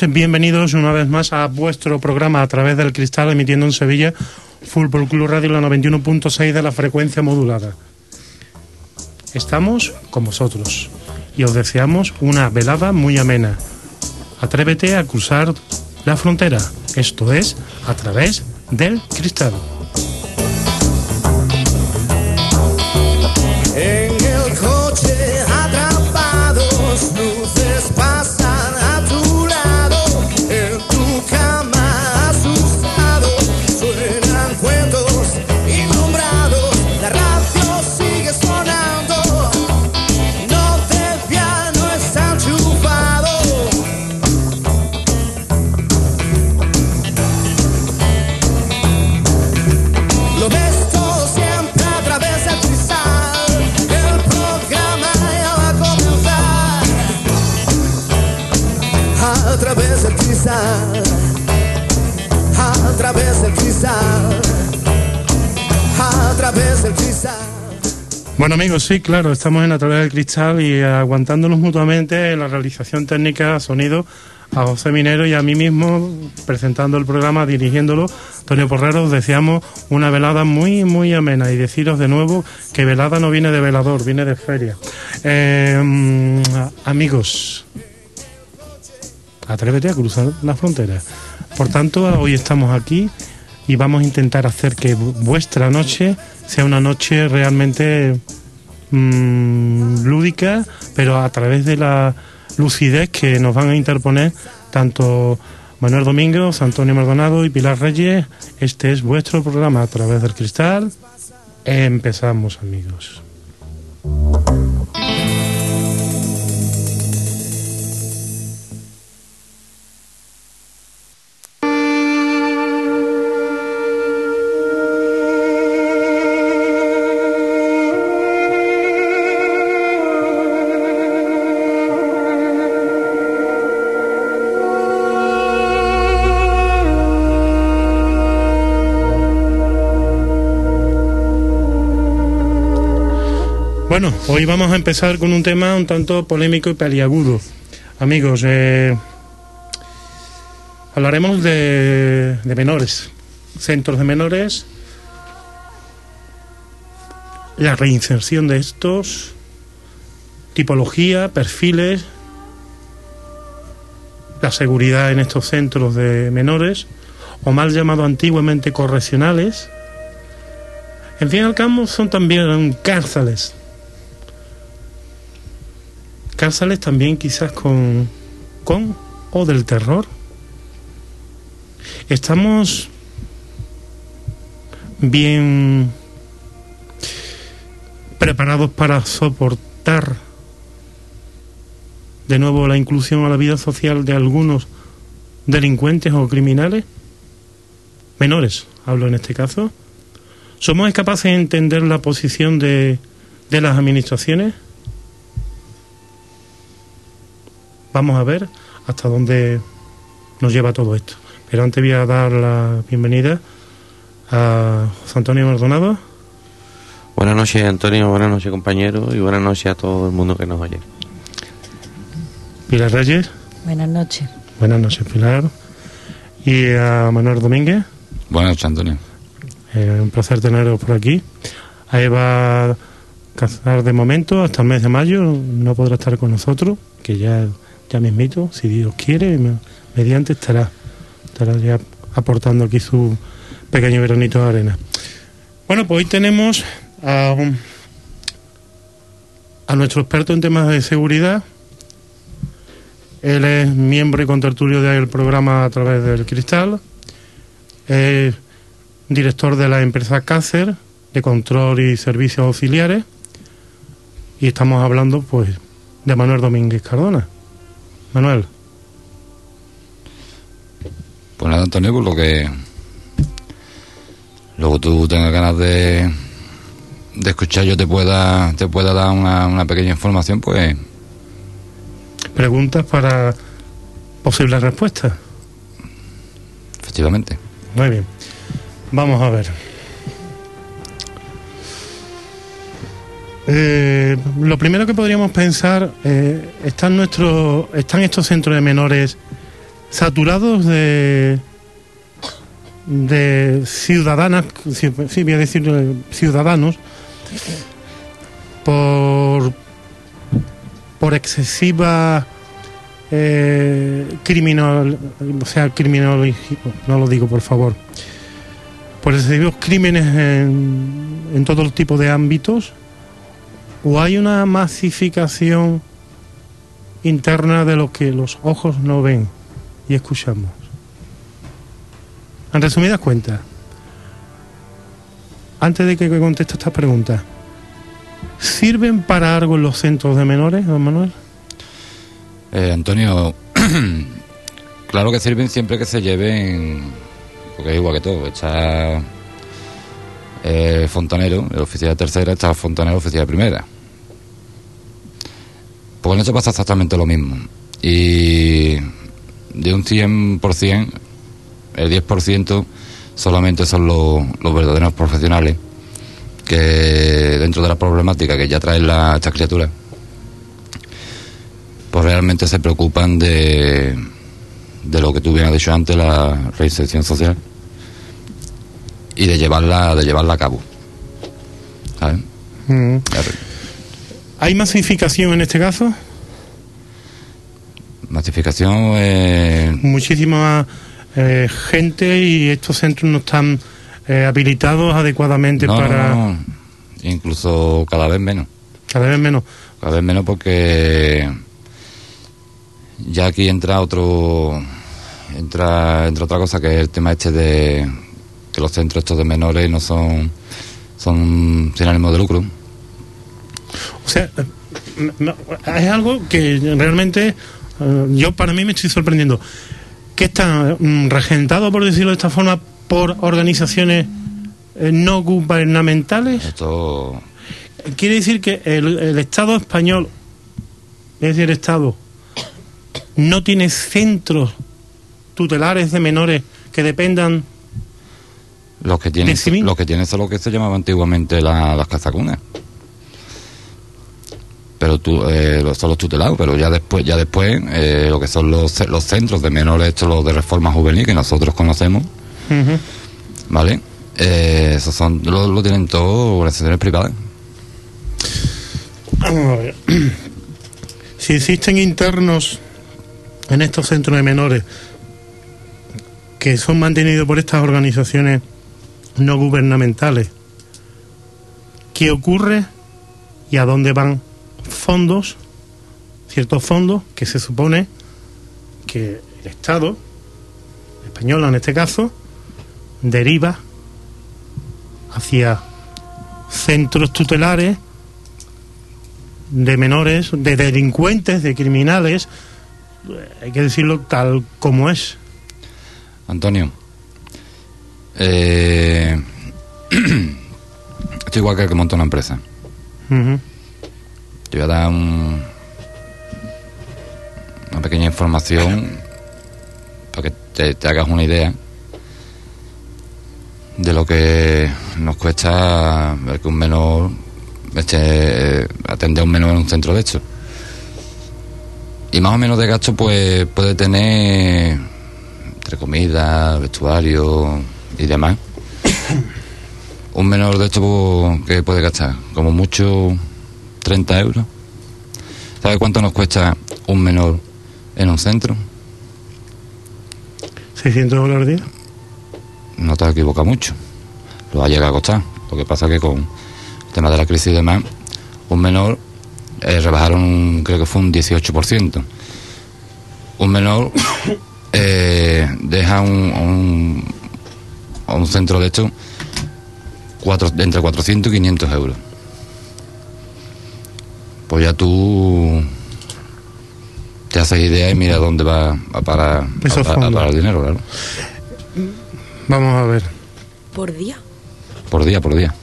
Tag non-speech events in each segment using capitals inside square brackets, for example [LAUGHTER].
Bienvenidos una vez más a vuestro programa a través del cristal emitiendo en Sevilla Fútbol Club Radio la 91.6 de la frecuencia modulada. Estamos con vosotros y os deseamos una velada muy amena. Atrévete a cruzar la frontera, esto es a través del cristal. Bueno amigos, sí, claro, estamos en A través del cristal y aguantándonos mutuamente en la realización técnica, sonido, a José Minero y a mí mismo presentando el programa, dirigiéndolo. Antonio Porrero, os deseamos una velada muy, muy amena y deciros de nuevo que velada no viene de velador, viene de feria. Eh, amigos, atrévete a cruzar la frontera. Por tanto, hoy estamos aquí y vamos a intentar hacer que vuestra noche sea una noche realmente mm, lúdica, pero a través de la lucidez que nos van a interponer tanto Manuel Domingos, Antonio Maldonado y Pilar Reyes. Este es vuestro programa a través del cristal. Empezamos, amigos. Hoy vamos a empezar con un tema un tanto polémico y peliagudo. Amigos, eh, hablaremos de, menores, centros de menores la reinserción de estos, tipología, perfiles, la seguridad en estos centros de menores, o mal llamados antiguamente correccionales. En fin al cabo son también cárceles. Cárceles también quizás con, con o del terror. Estamos bien preparados para soportar de nuevo la inclusión a la vida social de algunos delincuentes o criminales, menores, hablo en este caso. ¿Somos capaces de entender la posición de, de las administraciones? Vamos a ver hasta dónde nos lleva todo esto. Pero antes voy a dar la bienvenida a José Antonio Maldonado. Buenas noches, Antonio. Buenas noches, compañeros. Y buenas noches a todo el mundo que nos oye. Pilar Reyes. Buenas noches. Buenas noches, Pilar. Y a Manuel Domínguez. Buenas noches, Antonio. Eh, un placer teneros por aquí. A Eva Cazar de momento, hasta el mes de mayo, no podrá estar con nosotros, que ya, ya mismito, si Dios quiere, mediante estará, estará ya aportando aquí su pequeño veronito de arena. Bueno, pues hoy tenemos a, a nuestro experto en temas de seguridad. Él es miembro y contertulio del programa a través del Cristal. Es director de la empresa Cácer de control y servicios auxiliares. Y estamos hablando, pues, de Manuel Domínguez Cardona. Manuel. Pues nada, Antonio, pues lo que luego tú tengas ganas de, de escuchar, yo te pueda, te pueda dar una, una pequeña información, pues... Preguntas para posibles respuestas. Efectivamente. Muy bien. Vamos a ver. Eh, lo primero que podríamos pensar, eh, ¿están, nuestros, ¿están estos centros de menores saturados de, de ciudadanas, sí, voy a decir eh, ciudadanos, por, por excesiva eh, criminal, o sea, criminal, no lo digo por favor, por excesivos crímenes en, en todo tipo de ámbitos, o hay una masificación interna de lo que los ojos no ven y escuchamos. En resumidas cuentas, antes de que conteste esta pregunta, ¿sirven para algo los centros de menores, don Manuel? Eh, Antonio, [CLEARS THROAT] claro que sirven siempre que se lleven, porque es igual que todo, está eh, fontanero, el oficial de tercera, está fontanero, oficial de primera. Pues con eso pasa exactamente lo mismo. Y de un 100%, el 10% solamente son los, los verdaderos profesionales que dentro de la problemática que ya traen la, estas criaturas, pues realmente se preocupan de, de lo que tú bien has dicho antes, la reinserción social y de llevarla, de llevarla a cabo. ¿Sabes? Mm. ¿Hay masificación en este caso? Masificación. Eh... Muchísima eh, gente y estos centros no están eh, habilitados adecuadamente no, para. No, no. Incluso cada vez menos. Cada vez menos. Cada vez menos porque ya aquí entra otro entra entra otra cosa que es el tema este de que los centros estos de menores no son son sin ánimo de lucro. O sea es algo que realmente yo para mí me estoy sorprendiendo. Que está regentado por decirlo de esta forma por organizaciones no gubernamentales esto quiere decir que el, el Estado español es decir el Estado no tiene centros tutelares de menores que dependan los que tienen los que tienen son lo que se llamaba antiguamente la, las cazacunas pero tú, eh, son los tutelados pero ya después ya después eh, lo que son los, los centros de menores estos los de reforma juvenil que nosotros conocemos uh -huh. vale eh, esos son lo, lo tienen todos organizaciones privadas Vamos a ver. Si existen internos en estos centros de menores que son mantenidos por estas organizaciones no gubernamentales, ¿qué ocurre y a dónde van fondos, ciertos fondos que se supone que el Estado, español en este caso, deriva hacia centros tutelares de menores, de delincuentes, de criminales, hay que decirlo tal como es. Antonio, eh, [CLEARS THROAT] estoy igual que el que monta una empresa. Ujú. Te voy a dar un- una pequeña información para que te, te hagas una idea de lo que nos cuesta ver que un menor este, atender a un menor en un centro de hecho. Y más o menos de gasto pues puede tener entre comida, vestuario y demás. [COUGHS] un menor de hecho pues, que puede gastar como mucho 30 euros. ¿Sabe cuánto nos cuesta un menor en un centro? 600 dólares al día. No te has equivocado mucho. Lo va a llegar a costar. Lo que pasa que con el tema de la crisis y demás, un menor eh, rebajaron, creo que fue un 18%. Un menor [COUGHS] eh, deja un, un, a un centro de hecho cuatro, entre 400 y 500 euros. Pues ya tú te haces idea y mira dónde va a parar, a, parar el dinero, claro. Vamos a ver. ¿Por día? Por día, por día.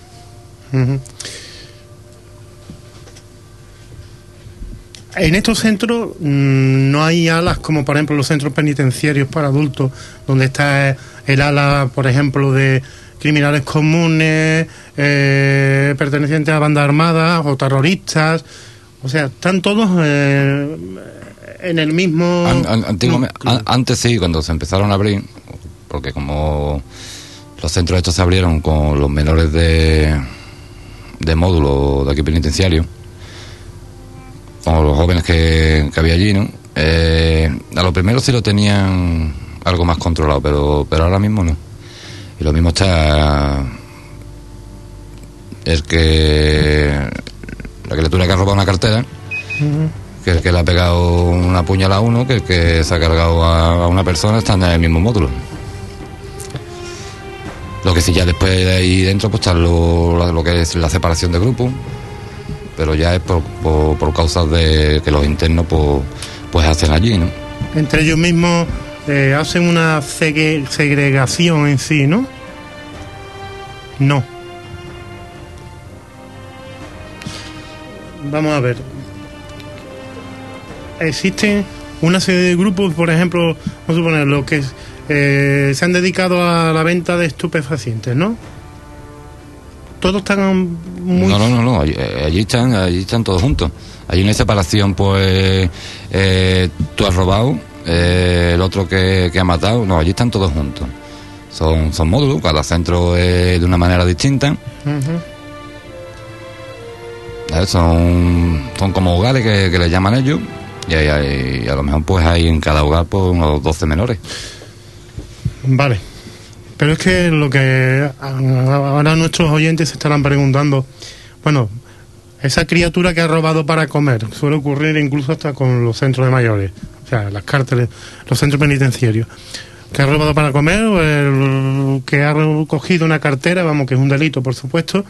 En estos centros mm, no hay alas como por ejemplo los centros penitenciarios para adultos, donde está el ala, por ejemplo, de criminales comunes, eh, pertenecientes a bandas armadas o terroristas. O sea, están todos eh, en el mismo... An- antes sí, cuando se empezaron a abrir, porque como los centros estos se abrieron con los menores de, de módulo de aquí penitenciario, con los jóvenes que, que había allí, ¿no? Eh, a lo primero sí lo tenían algo más controlado, pero, pero ahora mismo no. Y lo mismo está el que la criatura que ha robado una cartera que el que le ha pegado una puñalada a uno, que el que se ha cargado a, a una persona están en el mismo módulo. Lo que sí ya después de ahí dentro pues está lo, lo que es la separación de grupos, pero ya es por, por, por causas de que los internos pues, pues hacen allí, ¿no? Entre ellos mismos eh, hacen una segregación en sí, ¿no? No. Vamos a ver. Existen una serie de grupos, por ejemplo, vamos a suponer, los que eh, se han dedicado a la venta de estupefacientes, ¿no? Todos están muy... No, no, no, eh, allí están, allí están todos juntos. Hay una separación, pues eh, tú has robado, eh, el otro que, que ha matado, no, allí están todos juntos. Son, son módulos, cada centro es de una manera distinta. Son, son como hogares que, que le llaman ellos. Y, hay- a lo mejor pues hay en cada hogar pues unos 12 menores. Vale. Pero es que lo que ahora nuestros oyentes se estarán preguntando, bueno, esa criatura que ha robado para comer suele ocurrir incluso hasta con los centros de mayores, sea, las cárceles, los centros penitenciarios, que ha robado para comer el que ha cogido una cartera, vamos, que es un delito, por supuesto,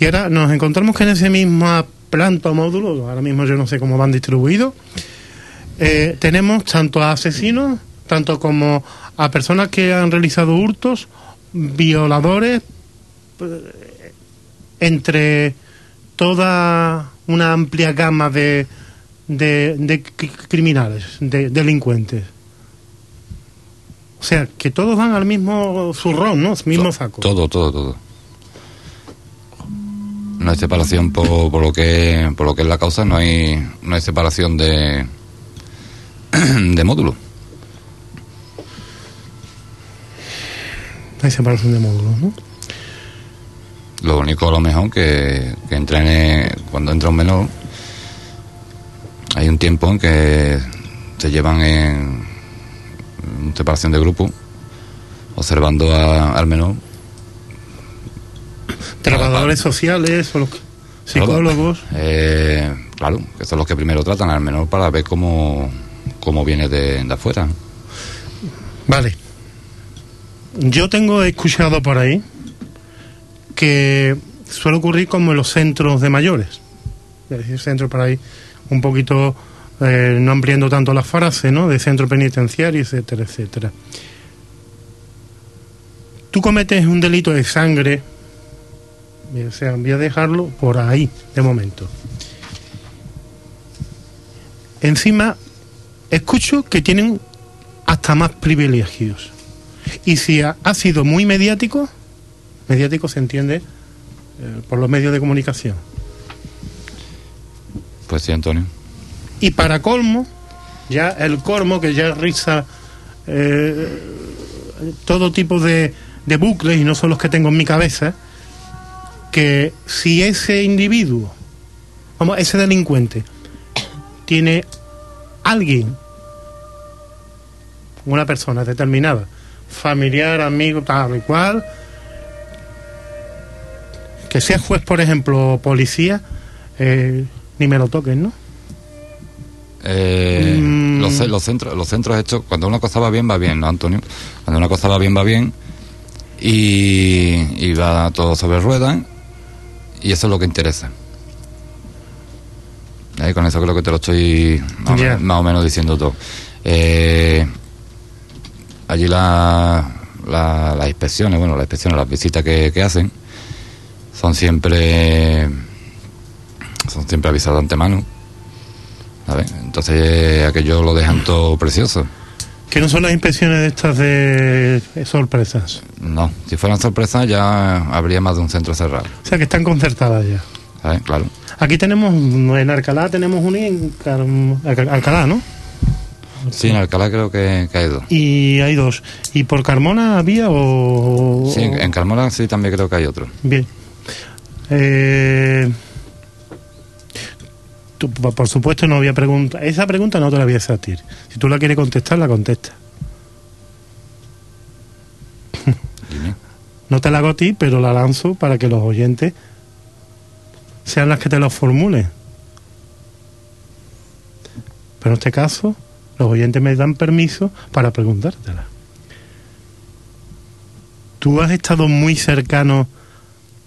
y ahora nos encontramos que en ese mismo planta o módulo, ahora mismo yo no sé cómo van distribuidos, eh, tenemos tanto a asesinos, tanto como a personas que han realizado hurtos, violadores, eh, entre toda una amplia gama de, de, de cri- criminales, de delincuentes. O sea, que todos van al mismo zurrón, ¿no? Mismo saco. Todo, todo, todo. No hay separación por, por lo que por lo que es la causa, no hay no hay separación de de módulo. Hay separación de módulos, ¿no? Lo único a lo mejor que, que entrene cuando entra un menor hay un tiempo en que se llevan en, separación de grupo, observando a- al menor. Trabajadores sociales o los psicólogos. Eh, claro, que son los que primero tratan al menor para ver cómo, cómo viene de, de afuera. Vale. Yo tengo escuchado por ahí que suele ocurrir como en los centros de mayores. Es decir, centros por ahí un poquito, eh, no ampliando tanto la frase, ¿no? De centro penitenciario, etcétera, etcétera. Tú cometes un delito de sangre, o sea, voy a dejarlo por ahí, de momento. Encima, escucho que tienen hasta más privilegios. Y si ha, sido muy mediático, mediático se entiende eh, por los medios de comunicación. Pues sí, Antonio. Y para colmo, ya el colmo, que ya riza eh, todo tipo de, de bucles, y no son los que tengo en mi cabeza, que si ese individuo, vamos, ese delincuente, tiene alguien, una persona determinada, familiar, amigo, tal y cual, que sea juez, por ejemplo, policía, eh, ni me lo toquen, ¿no? Eh, Mm. los, ce- los centros, los centros estos, cuando una cosa va bien, va bien, ¿no, Antonio? Cuando una cosa va bien, va bien. Y, y va todo sobre ruedas. Y eso es lo que interesa. Eh, con eso creo que te lo estoy más, o menos- más o menos diciendo todo. Eh, allí la, la- las inspecciones, bueno, las inspecciones, las visitas que, que hacen, son siempre son siempre avisados de antemano. ¿sabes? Entonces aquello lo dejan todo precioso. Que no son las inspecciones de estas de sorpresas. No, si fueran sorpresas ya habría más de un centro cerrado. O sea, que están concertadas ya. ¿sabes? Claro. Aquí tenemos, en Alcalá tenemos una y en Car- Alcalá, ¿no? Sí, en Alcalá creo que, que hay dos. Y hay dos. ¿Y por Carmona había o...? Sí, en, en Carmona sí también creo que hay otro. Bien. Eh, tú, por supuesto no voy a preguntar. Esa pregunta no te la voy a hacer. Si tú la quieres contestar, la contesta. [LAUGHS] No te la hago a ti, pero la lanzo para que los oyentes sean las que te lo formulen. Pero en este caso, los oyentes me dan permiso para preguntártela. ¿Tú has estado muy cercano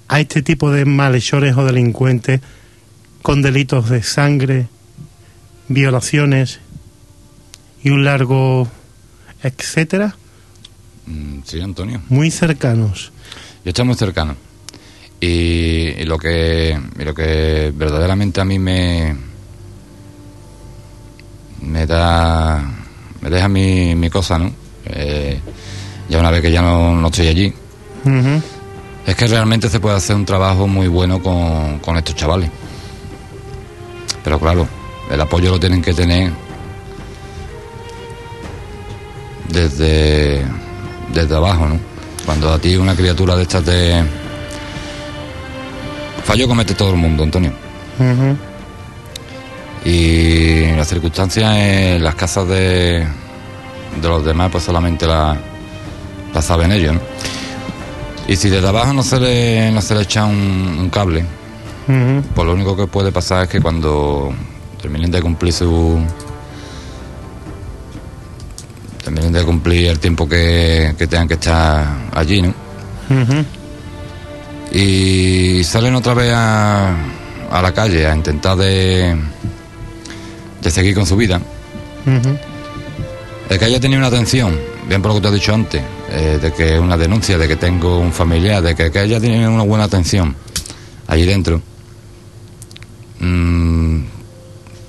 a este tipo de malhechores o delincuentes con delitos de sangre, violaciones y un largo etcétera? Mm, Sí, Antonio. Muy cercanos. Yo estoy muy cercano. Y, y lo que y lo que verdaderamente a mí me me da me deja mi, mi cosa, ¿no? Eh, ya una vez que ya no, no estoy allí, es que realmente se puede hacer un trabajo muy bueno con, con estos chavales. Pero claro, el apoyo lo tienen que tener desde, desde abajo, ¿no? Cuando a ti una criatura de estas de... Fallo comete todo el mundo, Antonio. Y las circunstancias en las casas de, de los demás, pues solamente la, la saben ellos, ¿no? Y si desde abajo no se le, no se le echa un, un cable, Ujú. pues lo único que puede pasar es que cuando terminen de cumplir su. terminen de cumplir el tiempo que, que tengan que estar allí, ¿no? Y salen otra vez a, a la calle a intentar de, de seguir con su vida. Ujú. El que haya tenido una atención, bien por lo que te he dicho antes, eh, de que una denuncia, de que tengo un familiar, de que, que haya tenido una buena atención allí dentro, mm,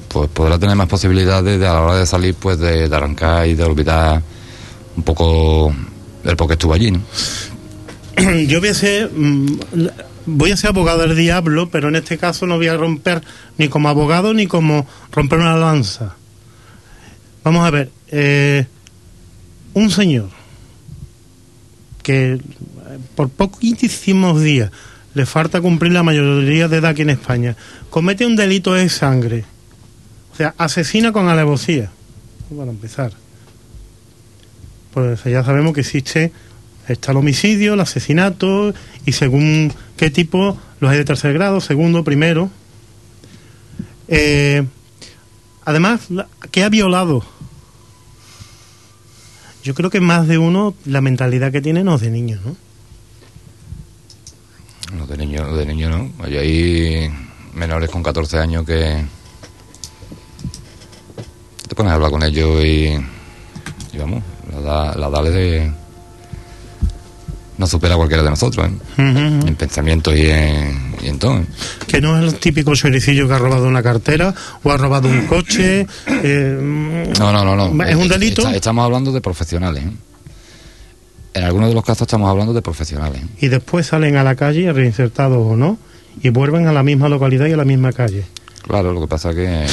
pues podrá tener más posibilidades de a la hora de salir, pues de, de arrancar y de olvidar un poco el por qué estuvo allí, ¿no? [CLEARS THROAT] Yo voy a ser mm, voy a ser abogado del diablo, pero en este caso no voy a romper ni como abogado ni como romper una lanza. Vamos a ver, eh, un señor que eh, por poquísimos días le falta cumplir la mayoría de edad aquí en España, comete un delito de sangre O sea, asesina con alevosía. Para empezar. Pues ya sabemos que existe, está el homicidio, el asesinato, y según qué tipo, los hay de tercer grado, segundo, primero. Eh, además, ¿qué ha violado? Yo creo que más de uno, la mentalidad que tiene no es de niños, ¿no? Los de niño, los de niño no. Hay ahí menores con 14 años que te pones a hablar con ellos y, y vamos, la, edad- la edad de no supera a cualquiera de nosotros, ¿eh? En pensamiento y en, y en todo. ¿eh? Que no es el típico choricillo que ha robado una cartera o ha robado un coche. eh, No, no, no, no. ¿Es un Eh, delito? está- estamos hablando de profesionales. En algunos de los casos estamos hablando de profesionales. Y después salen a la calle, reinsertados o no, y vuelven a la misma localidad y a la misma calle. Claro, lo que pasa que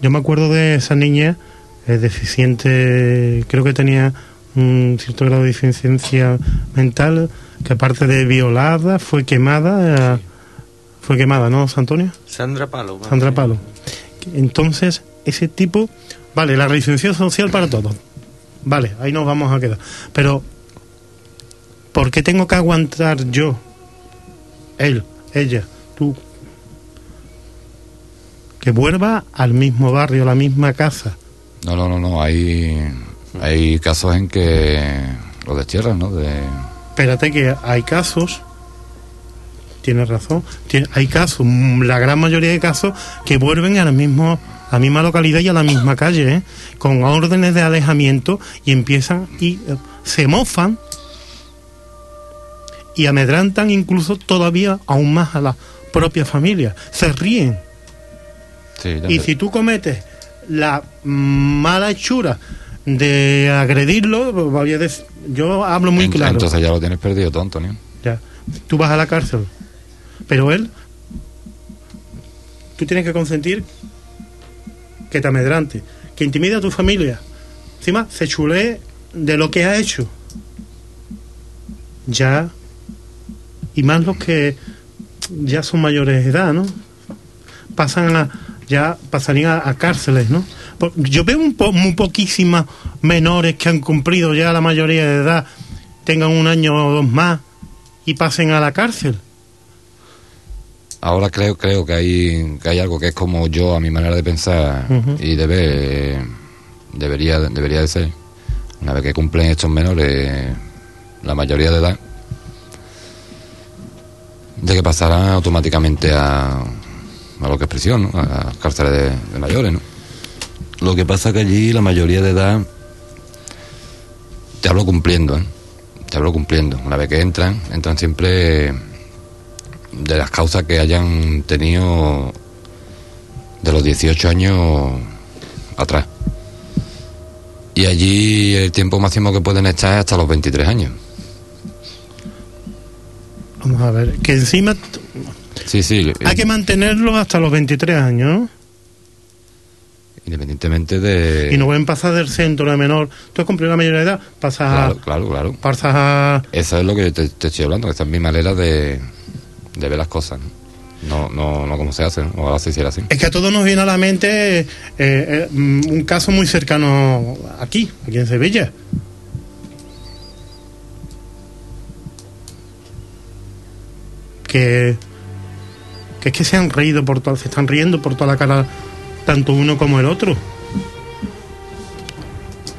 Yo me acuerdo de esa niña eh, deficiente, creo que tenía un cierto grado de deficiencia mental, que aparte de violada, fue quemada. eh, Fue quemada, ¿no, Antonio? Sandra Palo. Sandra. Palo. Entonces, ese tipo, vale, la reinserción social para todos. Vale, ahí nos vamos a quedar. Pero, ¿por qué tengo que aguantar yo, él, ella, tú, que vuelva al mismo barrio, a la misma casa? no, no, no, no. Hay, hay casos en que lo destierran, ¿no? De, Espérate que hay casos, tienes razón, hay casos, la gran mayoría de casos que vuelven al mismo la misma localidad y a la misma calle, ¿eh? con órdenes de alejamiento y empiezan y eh, se mofan y amedrantan incluso todavía aún más a la propia familia, se ríen. sí, Y si tú cometes la mala hechura de agredirlo, yo hablo muy claro. Entonces ya lo tienes perdido todo, Antonio. Ya. Tú vas a la cárcel. Pero él, tú tienes que consentir que te amedrante, que intimide a tu familia. Encima, se chulee de lo que ha hecho. Ya. Y más los que ya son mayores de edad, ¿no? Pasan a. Ya pasarían a, cárceles, ¿no? Yo veo un muy poquísimas menores que han cumplido ya la mayoría de edad, tengan un año o dos más y pasen a la cárcel. Ahora creo creo que hay que hay algo que es como yo a mi manera de pensar y debe eh, debería debería de ser una vez que cumplen estos menores la mayoría de edad de que pasarán automáticamente a, a lo que es prisión, ¿no? a las cárceles de, de mayores, ¿no? Lo que pasa que allí la mayoría de edad te hablo cumpliendo, ¿eh? te hablo cumpliendo. Una vez que entran, entran siempre de las causas que hayan tenido de los 18 años atrás. Y allí el tiempo máximo que pueden estar es hasta los 23 años. Vamos a ver, que encima Sí, sí. hay que mantenerlos hasta los 23 años. Independientemente de... Y no pueden pasar del centro de menor. Tú has cumplido la mayoría de edad, pasas Claro, a. claro, claro. Pasas a. Eso es lo que te, te estoy hablando, que esa es mi manera de, de ver las cosas. ¿no? No, no, como se hace, ¿no? ojalá se hiciera así. Es que a todos nos viene a la mente eh, eh, mm, un caso muy cercano aquí, aquí en Sevilla. Que, que es que se han reído por toda, se están riendo por toda la cara, tanto uno como el otro.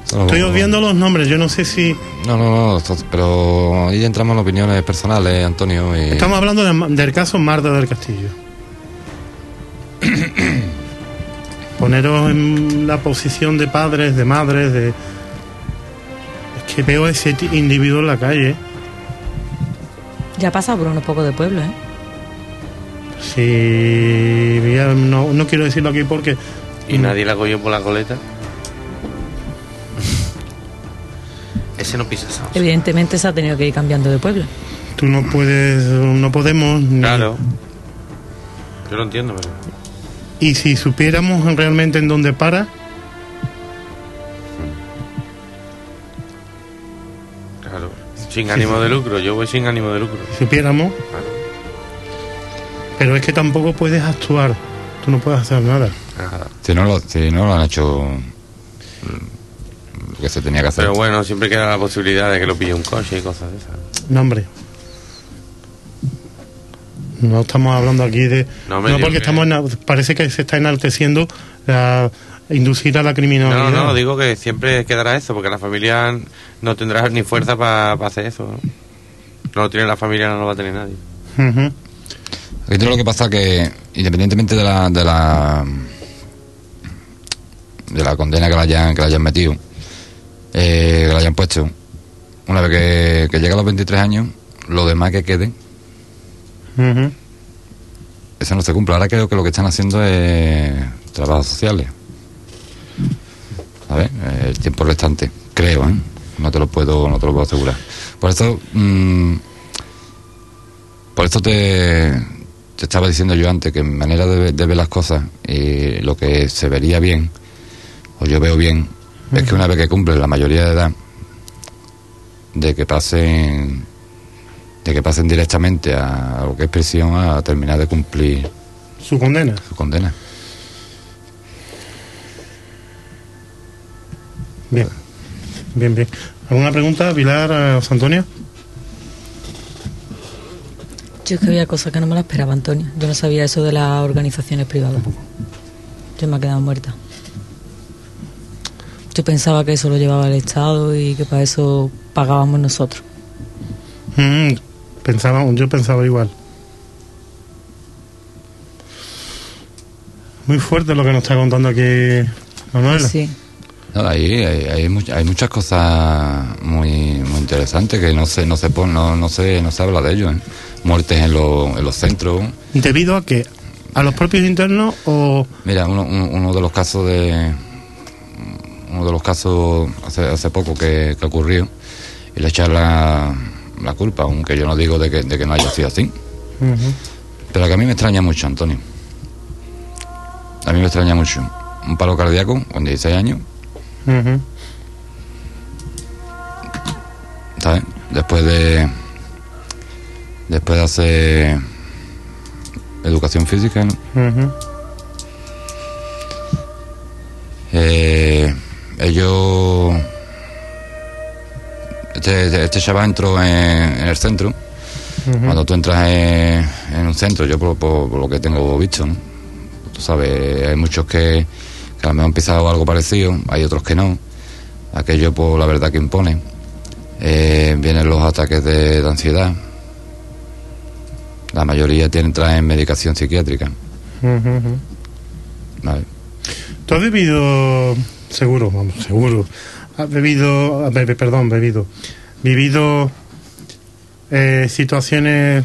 Solo- Estoy obviando los nombres, yo no sé si. No, no, no, pero ahí entramos en opiniones personales, Antonio. Y... Estamos hablando de- del caso Marta del Castillo. [COUGHS] Poneros en la posición de padres, de madres, de. Es que veo a ese individuo en la calle. Ya ha pasado por unos pocos de pueblo, ¿eh? Si. ya No, no quiero decirlo aquí porque. Y nadie la cogió por la coleta. Ese no pisa. Evidentemente se ha tenido que ir cambiando de pueblo. Tú no puedes. No podemos. ni- Claro. Yo lo entiendo, pero. Y si supiéramos realmente en dónde para. Claro. Sin ánimo de lucro. Yo voy sin ánimo de lucro. Si supiéramos. Claro. Pero es que tampoco puedes actuar. Tú no puedes hacer nada. Nada. Si no lo, si no lo han hecho mm, que se tenía que hacer. Pero bueno, siempre queda la posibilidad de que lo pille un coche y cosas de esas. No, hombre. No estamos hablando aquí de... No, porque que- estamos... ena- Parece que se está enalteciendo la, inducir a la criminalidad. No, no, digo que siempre quedará eso, porque la familia no tendrá ni fuerza para hacer eso. ¿no? no lo tiene la familia, no lo va a tener nadie. Ujú. Aquí todo lo que pasa que, independientemente de la, de la, de la condena que le hayan, que le hayan metido, eh, que le hayan puesto, una vez que, que llega a los 23 años, lo demás que quede, Ujú. eso no se cumple. Ahora creo que lo que están haciendo es trabajos sociales. ¿Sabes? Eh, El tiempo restante, creo, ¿eh? No te lo puedo, no te lo puedo asegurar. Por eso, mm, por esto te, te estaba diciendo yo antes que mi manera de, ver- de ver las cosas y lo que se vería bien, o yo veo bien, es que una vez que cumple la mayoría de edad, de que pasen de que pasen directamente a lo que es prisión a terminar de cumplir Su condena. su condena. Bien. Bien, bien. ¿Alguna pregunta, Pilar, a José Antonio? Yo es que había cosas que no me las esperaba, Antonio. Yo no sabía eso de las organizaciones privadas. Yo me he quedado muerta. Yo pensaba que eso lo llevaba el Estado y que para eso pagábamos nosotros. Mm, pensaba, yo pensaba igual. Muy fuerte lo que nos está contando aquí Manuela. Sí. No, ahí hay, hay, much- hay muchas cosas muy, muy interesantes que no se no se pon- no, no se no se habla de ello. ¿eh? Muertes en, los en los centros. ¿Debido a qué? ¿A los propios internos o...? Mira, uno, uno, uno de los casos de uno de los casos hace, hace poco que, que ocurrió y le echar la, la culpa, aunque yo no digo de que, de que no haya sido así. Pero que a mí me extraña mucho, Antonio. A mí me extraña mucho. Un paro cardíaco con 16 años. ¿sabes? Después de. Después de hacer. Educación física, ¿no? Eh, ellos. Este, este, este chaval entró en, en el centro. Cuando tú entras en, en un centro, yo por, por- por lo que tengo visto, ¿no? tú sabes, hay muchos que, que a lo mejor han pisado algo parecido, hay otros que no. Aquello, por la verdad que impone. Eh, vienen los ataques de, de ansiedad. La mayoría tienen, traen medicación psiquiátrica. ¿Tú has bebido, seguro, vamos, seguro, has bebido, bebe- perdón, bebido, vivido eh, situaciones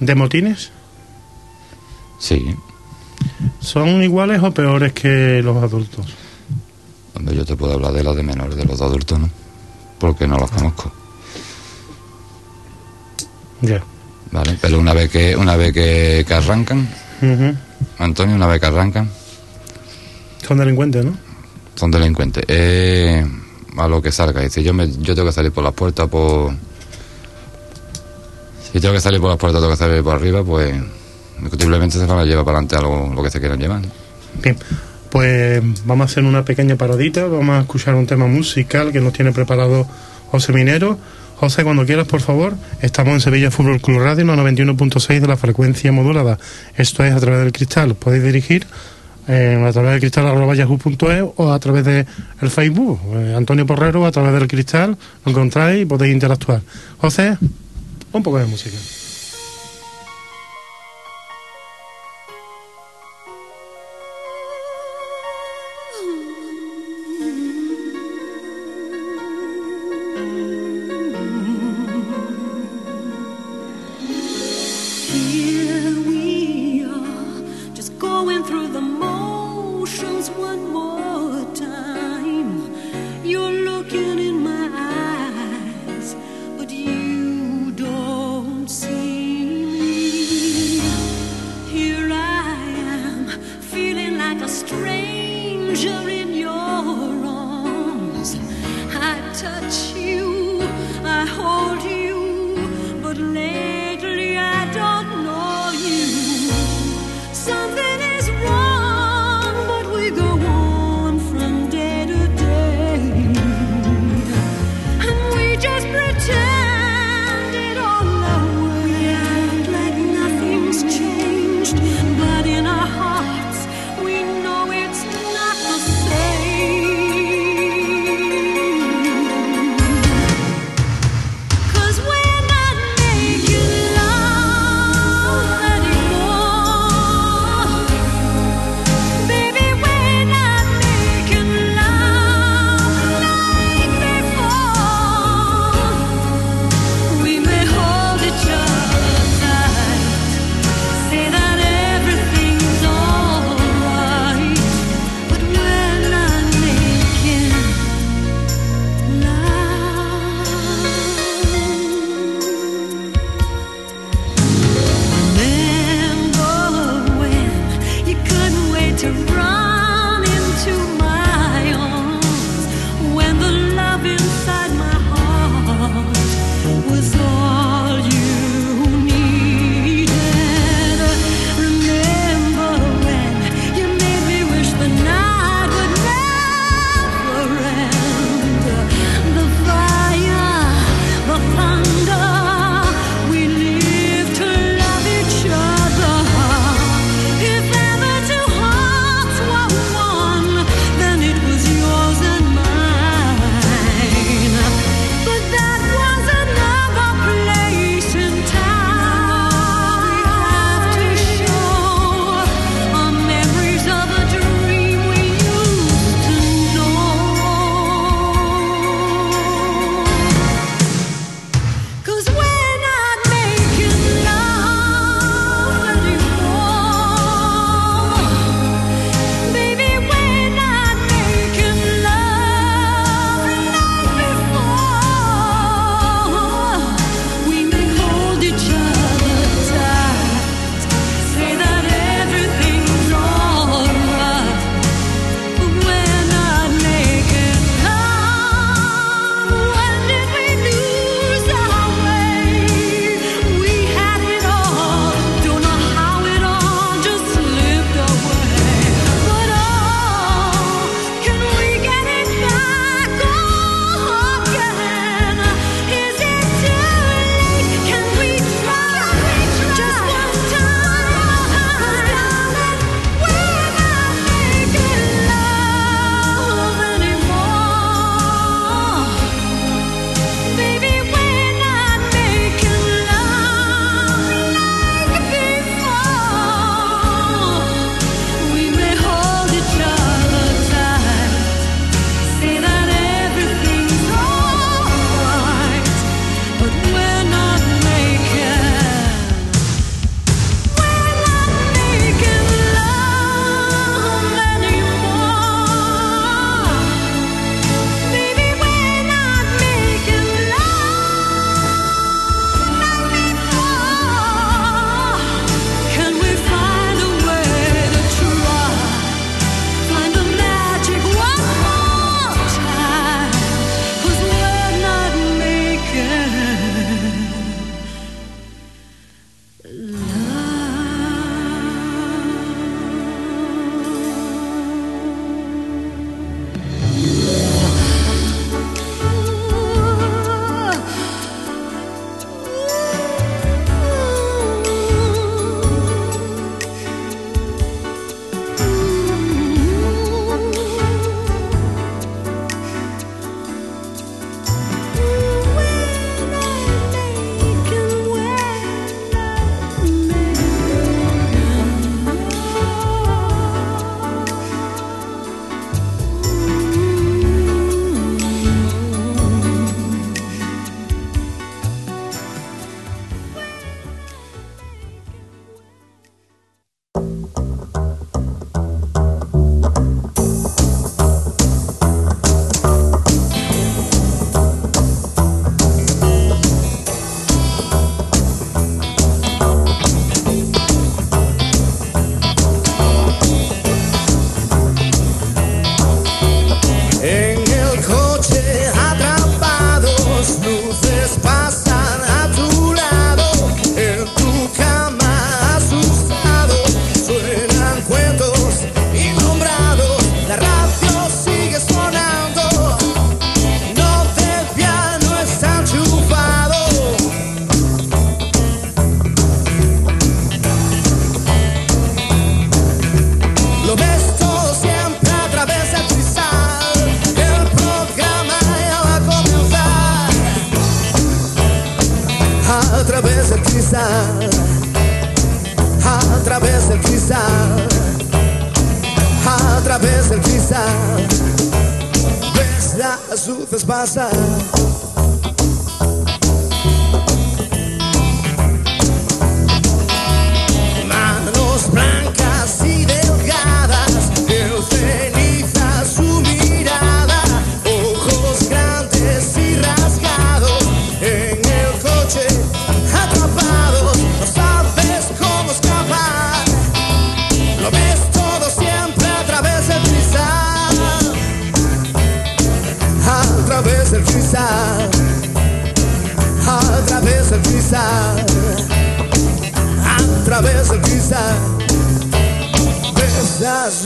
de motines? Sí, ¿Son iguales o peores que los adultos? Hombre, yo te puedo hablar de las de menores, de los adultos, ¿no? Porque no los conozco, Ya. ¿vale? Pero una vez que, una vez que, que arrancan. Antonio, una vez que arrancan, Son delincuentes, ¿no? son delincuentes. Eh, a lo que salga. Y si yo, me, yo tengo que salir por las puertas, por... Si tengo que salir por las puertas, tengo que salir por arriba, pues... Indiscutiblemente se van a llevar para adelante a lo, lo que se quieran llevar. Bien, pues vamos a hacer una pequeña paradita, vamos a escuchar un tema musical que nos tiene preparado José Minero. José, cuando quieras, por favor, estamos en Sevilla Fútbol Club Radio, en la 91.6 de la frecuencia modulada. Esto es a través del cristal. Podéis dirigir eh, a través del cristal arroba yahoo.es o a través de el Facebook. eh, Antonio Porrero, a través del cristal, lo encontráis y podéis interactuar. José, un poco de música.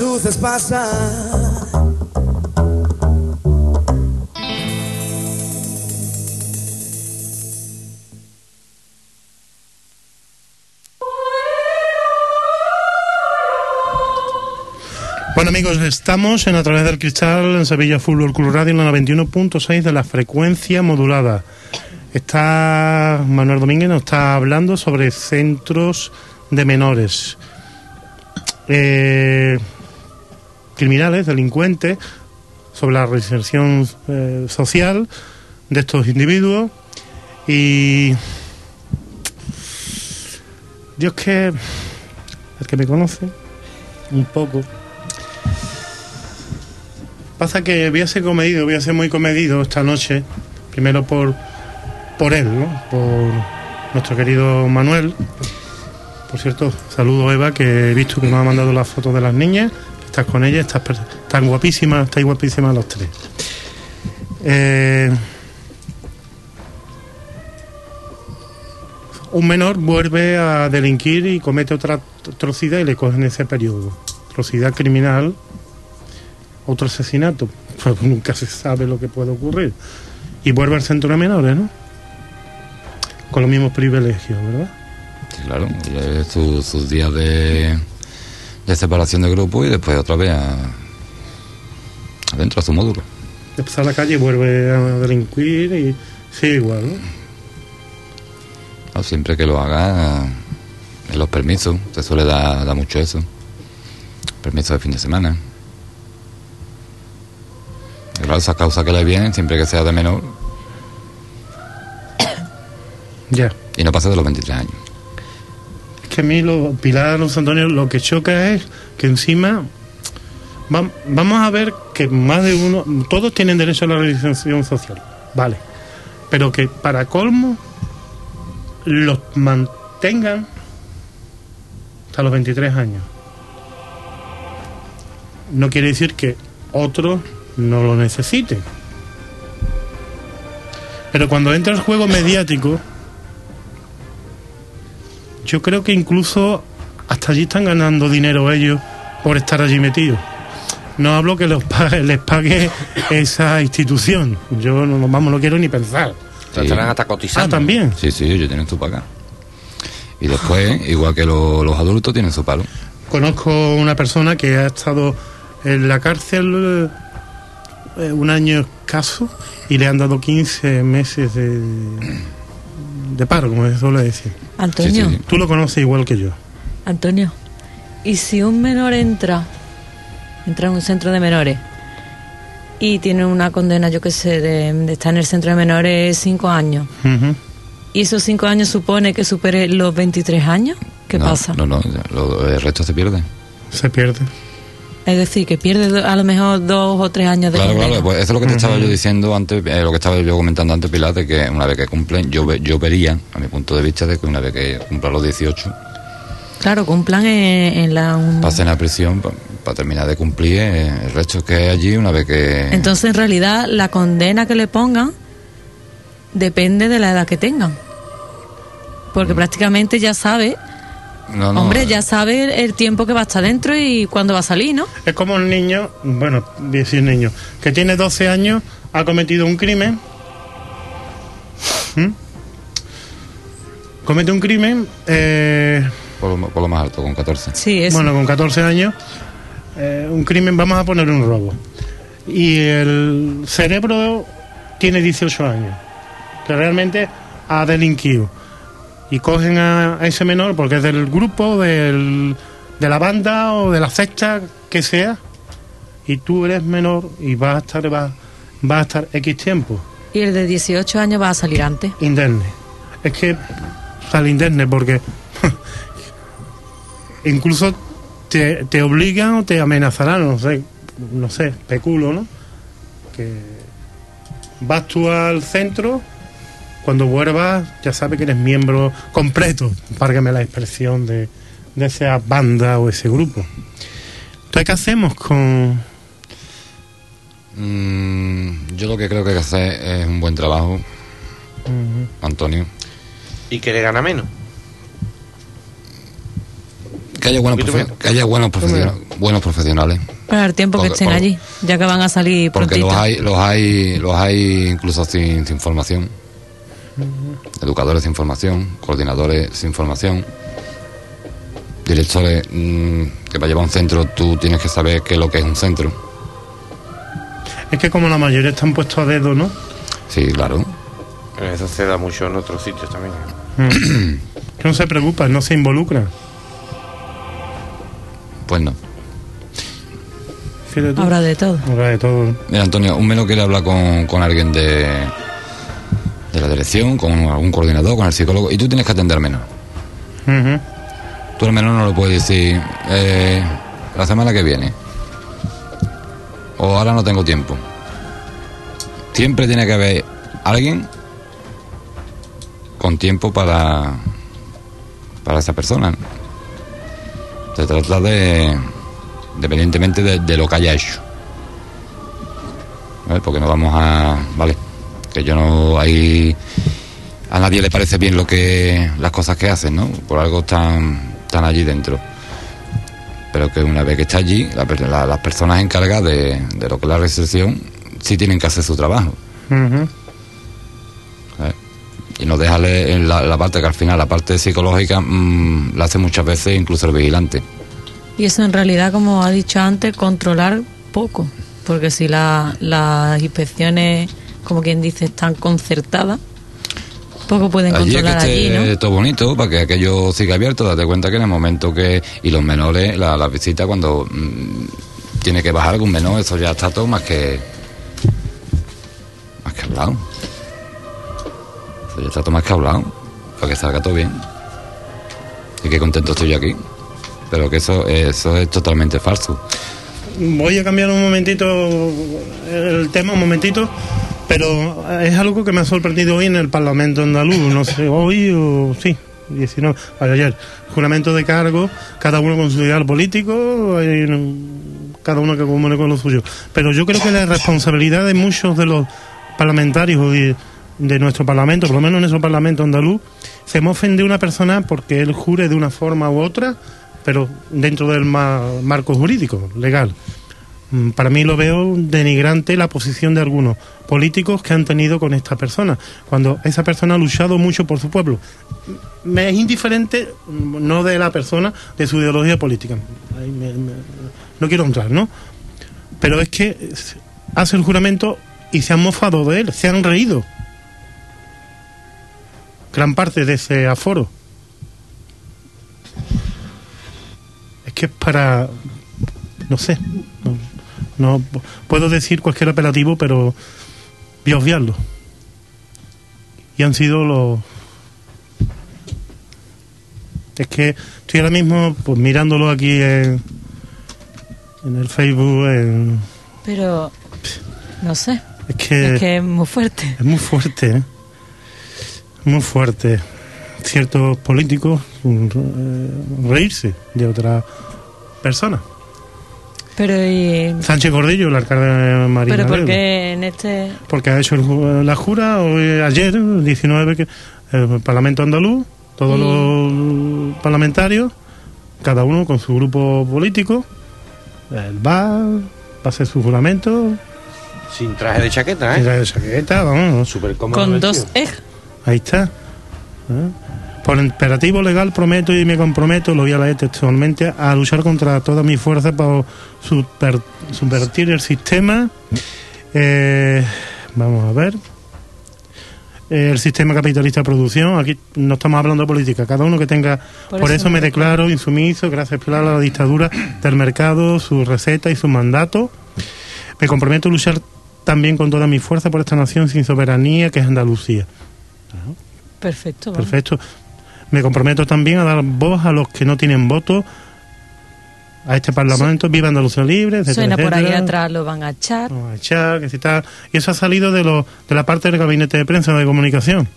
Luces pasar. Bueno amigos, estamos en A través del cristal en Sevilla Fútbol Club Radio en la 91.6 de la frecuencia modulada. Está Manuel Domínguez nos está hablando sobre centros de menores. Eh, criminales, delincuentes, sobre la reinserción eh, social de estos individuos y Dios que el que me conoce un poco pasa que voy a ser comedido, voy a ser muy comedido esta noche, primero por por él, ¿no? por nuestro querido Manuel. Por cierto, saludo Eva, que he visto que me ha mandado las fotos de las niñas. Estás con ellas, estás están guapísimas, estáis guapísimas los tres. Eh, un menor vuelve a delinquir y comete otra atrocidad y le cogen ese periodo. Atrocidad criminal, otro asesinato. [LAUGHS] Pues nunca se sabe lo que puede ocurrir. Y vuelve al centro de menores, ¿no? Con los mismos privilegios, ¿verdad? Claro. Sus días de, de separación de grupo y después otra vez a, adentro a su módulo. Después a la calle vuelve a delinquir y sigue igual, ¿no? No, siempre que lo haga en los permisos, se suele dar, dar mucho eso. Permiso de fin de semana. Y claro, esas causas que le vienen, siempre que sea de menor, [COUGHS] Ya. y no pase de los 23 años. Que a mí, lo, Pilar Los Antonio, lo que choca es que encima vam- vamos a ver que más de uno, todos tienen derecho a la realización social, vale, pero que para colmo los mantengan hasta los 23 años. No quiere decir que otros no lo necesiten. Pero cuando entra el juego mediático, yo creo que incluso hasta allí están ganando dinero ellos por estar allí metidos. No hablo que los pa- [LAUGHS] les pague esa institución. Yo no, vamos, no quiero ni pensar. Se estarán hasta cotizando. Ah, también. Sí, sí, ellos tienen su paga. Y después, igual que lo- los adultos, tienen su palo. Conozco una persona que ha estado en la cárcel eh, un año escaso y le han dado 15 meses de, de paro, como se suele decir. Antonio, Sí, sí, sí. Tú lo conoces igual que yo. Antonio, ¿y si un menor entra, entra en un centro de menores y tiene una condena, yo qué sé, de, de estar en el centro de menores cinco años, y esos cinco años supone que supere los 23 años? ¿Qué No, pasa? No, no, lo- el resto se pierde. Se pierde. Es decir, que pierde do- a lo mejor dos o tres años de Claro, condena. claro, pues eso es lo que te estaba yo diciendo antes, eh, lo que estaba yo comentando antes, Pilar, de que una vez que cumplen, yo, ve- yo vería, a mi punto de vista, de que una vez que cumplan los 18, Claro, cumplan en, en la... un- pasen a prisión para terminar de cumplir eh, el resto que hay allí, una vez que... Entonces, en realidad, la condena que le pongan depende de la edad que tengan. Mm. Porque prácticamente ya sabe, No, no, hombre, eh, ya sabe el tiempo que va a estar dentro y cuándo va a salir, ¿no? Es como un niño, bueno, decir niño, que tiene 12 años, ha cometido un crimen. ¿Mm? Comete un crimen, eh, Por, lo, por lo más alto, con 14. Sí, es. bueno, con 14 años, eh, un crimen, vamos a poner un robo. Y el cerebro tiene 18 años, que realmente ha delinquido. Y cogen a, a ese menor porque es del grupo, del, de la banda o de la secta que sea, y tú eres menor y vas a estar, vas, vas a estar X tiempo. Y el de 18 años va a salir antes. Indemne. Es que sale indemne porque [LAUGHS] incluso te, te obligan o te amenazarán, no sé, no sé, especulo, ¿no? Que vas tú al centro, cuando vuelvas ya sabes que eres miembro completo, párgame la expresión de, de esa banda o ese grupo. Entonces, ¿qué hacemos con...? Mm, yo lo que creo que hay que hacer es un buen trabajo, Antonio. Y que le gana menos. Que haya buenos, que haya buenos, buenos profesionales. Para el tiempo que estén por- allí, ya que van a salir Porque prontito. los hay, los hay, los hay incluso sin, sin formación. Educadores sin formación, coordinadores sin formación, directores mm, que para llevar un centro tú tienes que saber qué es lo que es un centro. Es que como la mayoría están puestos a dedo, ¿no? Sí, claro. Eso se da mucho en otros sitios también. Que no se preocupan, no se involucran. Pues no. Habrá de todo. Habrá de todo. Mira, Antonio, un menor quiere hablar con, con alguien de, de la dirección, con algún coordinador, con el psicólogo, y tú tienes que atender menos. Tú al menor no le puedes decir eh, la semana que viene. O ahora no tengo tiempo. Siempre tiene que haber alguien con tiempo para, para esa persona. Se trata de, dependientemente de, de lo que haya hecho. ¿Vale? Porque no vamos a... Vale, que yo no hay... A nadie le parece bien lo que las cosas que hacen, ¿no? Por algo están, están allí dentro. Pero que una vez que está allí, la per- la- las personas encargadas de, de lo que es la recepción sí tienen que hacer su trabajo. Y no dejarle en la, la parte que al final, la parte psicológica, mm, la hace muchas veces incluso el vigilante. Y eso en realidad, como ha dicho antes, controlar poco. Porque si la- las inspecciones, como quien dice, están concertadas, poco pueden Allí es que controlar allí, esté ¿no? todo bonito para que aquello siga abierto. Date cuenta que en el momento que. Y los menores, la, la visita cuando mm, tiene que bajar algún menor, eso ya está todo más que. Más que hablado. Eso ya está todo más que hablado. Para que salga todo bien. Y qué contento estoy yo aquí. Pero que eso, eso es totalmente falso. Voy a cambiar un momentito el tema, un momentito, pero es algo que me ha sorprendido hoy en el Parlamento andaluz, no sé, hoy o sí, 19, ayer, juramento de cargo, cada uno con su ideal político, cada uno que comune con lo suyo. Pero yo creo que la responsabilidad de muchos de los parlamentarios de nuestro Parlamento, por lo menos en nuestro Parlamento andaluz, se mofen de una persona porque él jure de una forma u otra, pero dentro del ma- marco jurídico, legal. Mm, Para mí lo veo denigrante la posición de algunos políticos que han tenido con esta persona, cuando esa persona ha luchado mucho por su pueblo. Me es indiferente, mm, no de la persona, de su ideología política. No quiero entrar, ¿no? Pero es que hace el juramento y se han mofado de él, se han reído. Gran parte de ese aforo. Es que es para. No sé. No, no puedo decir cualquier apelativo, pero voy a obviarlo. Y han sido los. Es que estoy ahora mismo pues mirándolo aquí en, en el Facebook. en- Pero, no sé, es que es que es muy fuerte. es muy fuerte, ¿eh? muy fuerte. Ciertos políticos mm, eh, reírse de otra persona. Pero, y, Sánchez Gordillo, el alcalde de Marina pero Verde. porque en este... Porque ha hecho el ju- la jura hoy, ayer, el 19, que el Parlamento andaluz, todos Y- los parlamentarios, cada uno con su grupo político, él va, va a hacer su juramento, Sin traje de chaqueta, ¿eh? de chaqueta, vamos, Súper cómodo. Con dos ej. ahí está. ¿eh? Por imperativo legal prometo y me comprometo, lo voy a leer textualmente, a luchar contra todas mis fuerzas para super- subvertir el sistema. Eh, vamos a ver. eh, el sistema capitalista de producción. Aquí no estamos hablando de política. Cada uno que tenga. Por, Por eso, eso me me declaro insumiso, gracias a la dictadura del mercado, su receta y su mandato. Me comprometo a luchar también con toda mi fuerza por esta nación sin soberanía que es Andalucía. Perfecto. vamos. Perfecto. Me comprometo también a dar voz a los que no tienen voto a este Parlamento. Viva Andalucía Libre, etcétera, Suena por ahí etcétera. atrás, lo van a echar. Vamos a echar, que si tal. Y eso ha salido de, lo, de la parte del gabinete de prensa de comunicación.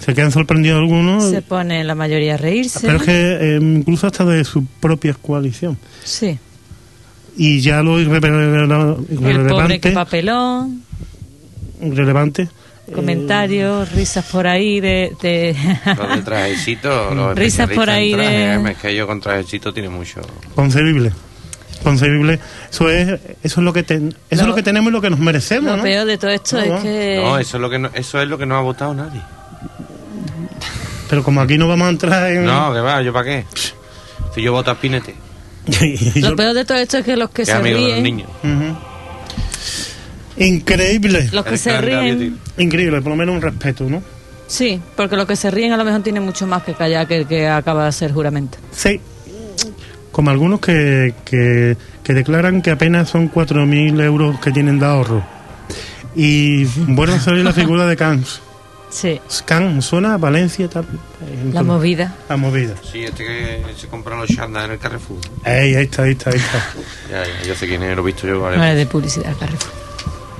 Se quedan sorprendidos algunos, Se pone la mayoría a reírse. pero es que eh, incluso hasta de su propia coalición. Sí. Y ya lo irre- El pobre que irrelevante, papelón, irrelevante comentarios, risas por ahí de... de- [LAUGHS] Los de trajecito, los Risas por ahí de- Es que yo con trajecito tiene mucho. concebible. Concebible. Eso es, eso es lo que ten- eso es lo que tenemos y lo que nos merecemos, Lo ¿no? peor de todo esto No, es no. que... No, eso es lo que no, eso es lo que no ha votado nadie. Pero como aquí no vamos a entrar en... No, que va, ¿yo para qué? Si yo voto a [LAUGHS] yo- Lo peor de todo esto es que los que se amigo de los ríen... niños. Increíble. Los que El se ríen... Increíble, por lo menos un respeto, ¿no? Sí, porque los que se ríen a lo mejor tienen mucho más que callar que el que acaba de hacer juramento. Sí. Como algunos que, que, que declaran que apenas son 4.000 euros que tienen de ahorro. Y a salir la figura de Cans. [LAUGHS] Sí, Can suena a Valencia, tal. la movida. La movida. Sí, este que se compra los chandas en el Carrefour. Ey, ahí está, ahí está, ahí está. Ya, sé quién es, lo he visto yo. Vale. No es de publicidad, Carrefour.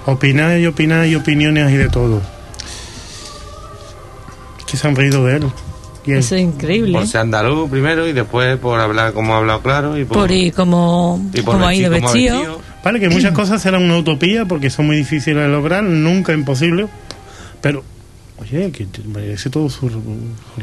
Opinar y opinar y opiniones y de todo. Que se han reído de él. Y él- Eso es increíble. Por ser andaluz primero y después por hablar como ha hablado claro y por, Por ir como, y por como ha ido vestido. Vale, que muchas [CLEARS THROAT] cosas serán una utopía porque son muy difíciles de lograr, nunca imposible. Pero, oye, que merece todo su, su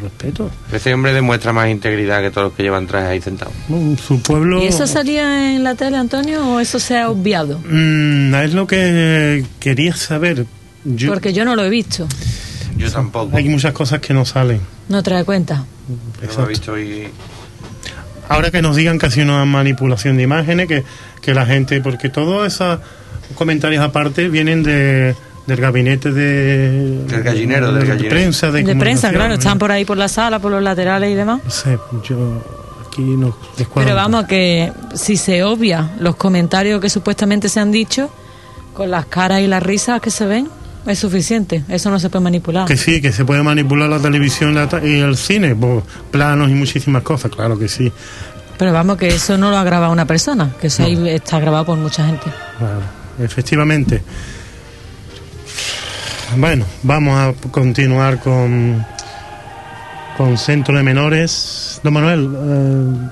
respeto. Ese hombre demuestra más integridad que todos los que llevan trajes ahí sentados. ¿no? Su pueblo. ¿Y eso salía en la tele, Antonio, o eso se ha obviado? Mm, es lo que quería saber. Yo, Porque yo no lo he visto. Yo tampoco. hay muchas cosas que no salen. No trae cuenta. Yo lo he Exacto. visto y Ahora que nos digan que ha sido una manipulación de imágenes, que, que la gente, porque todos esos comentarios aparte vienen de, del gabinete de, Del gallinero, de, del de gallinero. prensa, de, De prensa, claro, ¿no? están por ahí por la sala, por los laterales y demás. No sé, yo aquí no. Pero vamos, que si se obvia los comentarios que supuestamente se han dicho, con las caras y las risas que se ven, es suficiente. Eso no se puede manipular. Que sí, que se puede manipular la televisión y el cine, pues, planos y muchísimas cosas, claro que sí. Pero vamos, que eso no lo ha grabado una persona, que eso ahí está grabado por mucha gente. Claro, efectivamente. Bueno, vamos a continuar con, con Centro de Menores. Don Manuel, eh,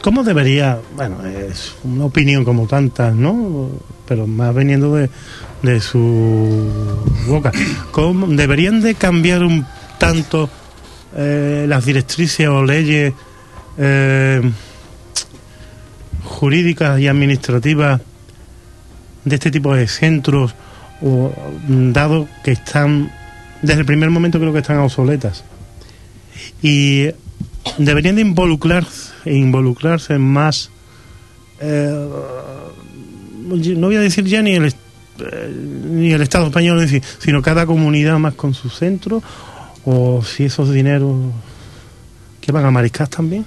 ¿cómo debería, bueno, es una opinión como tantas, ¿no? Pero más veniendo de, de su boca. ¿Cómo deberían de cambiar un tanto eh, las directrices o leyes eh, jurídicas y administrativas de este tipo de centros, o, mm, dado que están, desde el primer momento creo que están obsoletas. Y deberían de involucrarse, involucrarse más, eh, no voy a decir ya ni el, eh, ni el Estado español, sino cada comunidad más con su centro, o si esos dineros que van a mariscar también.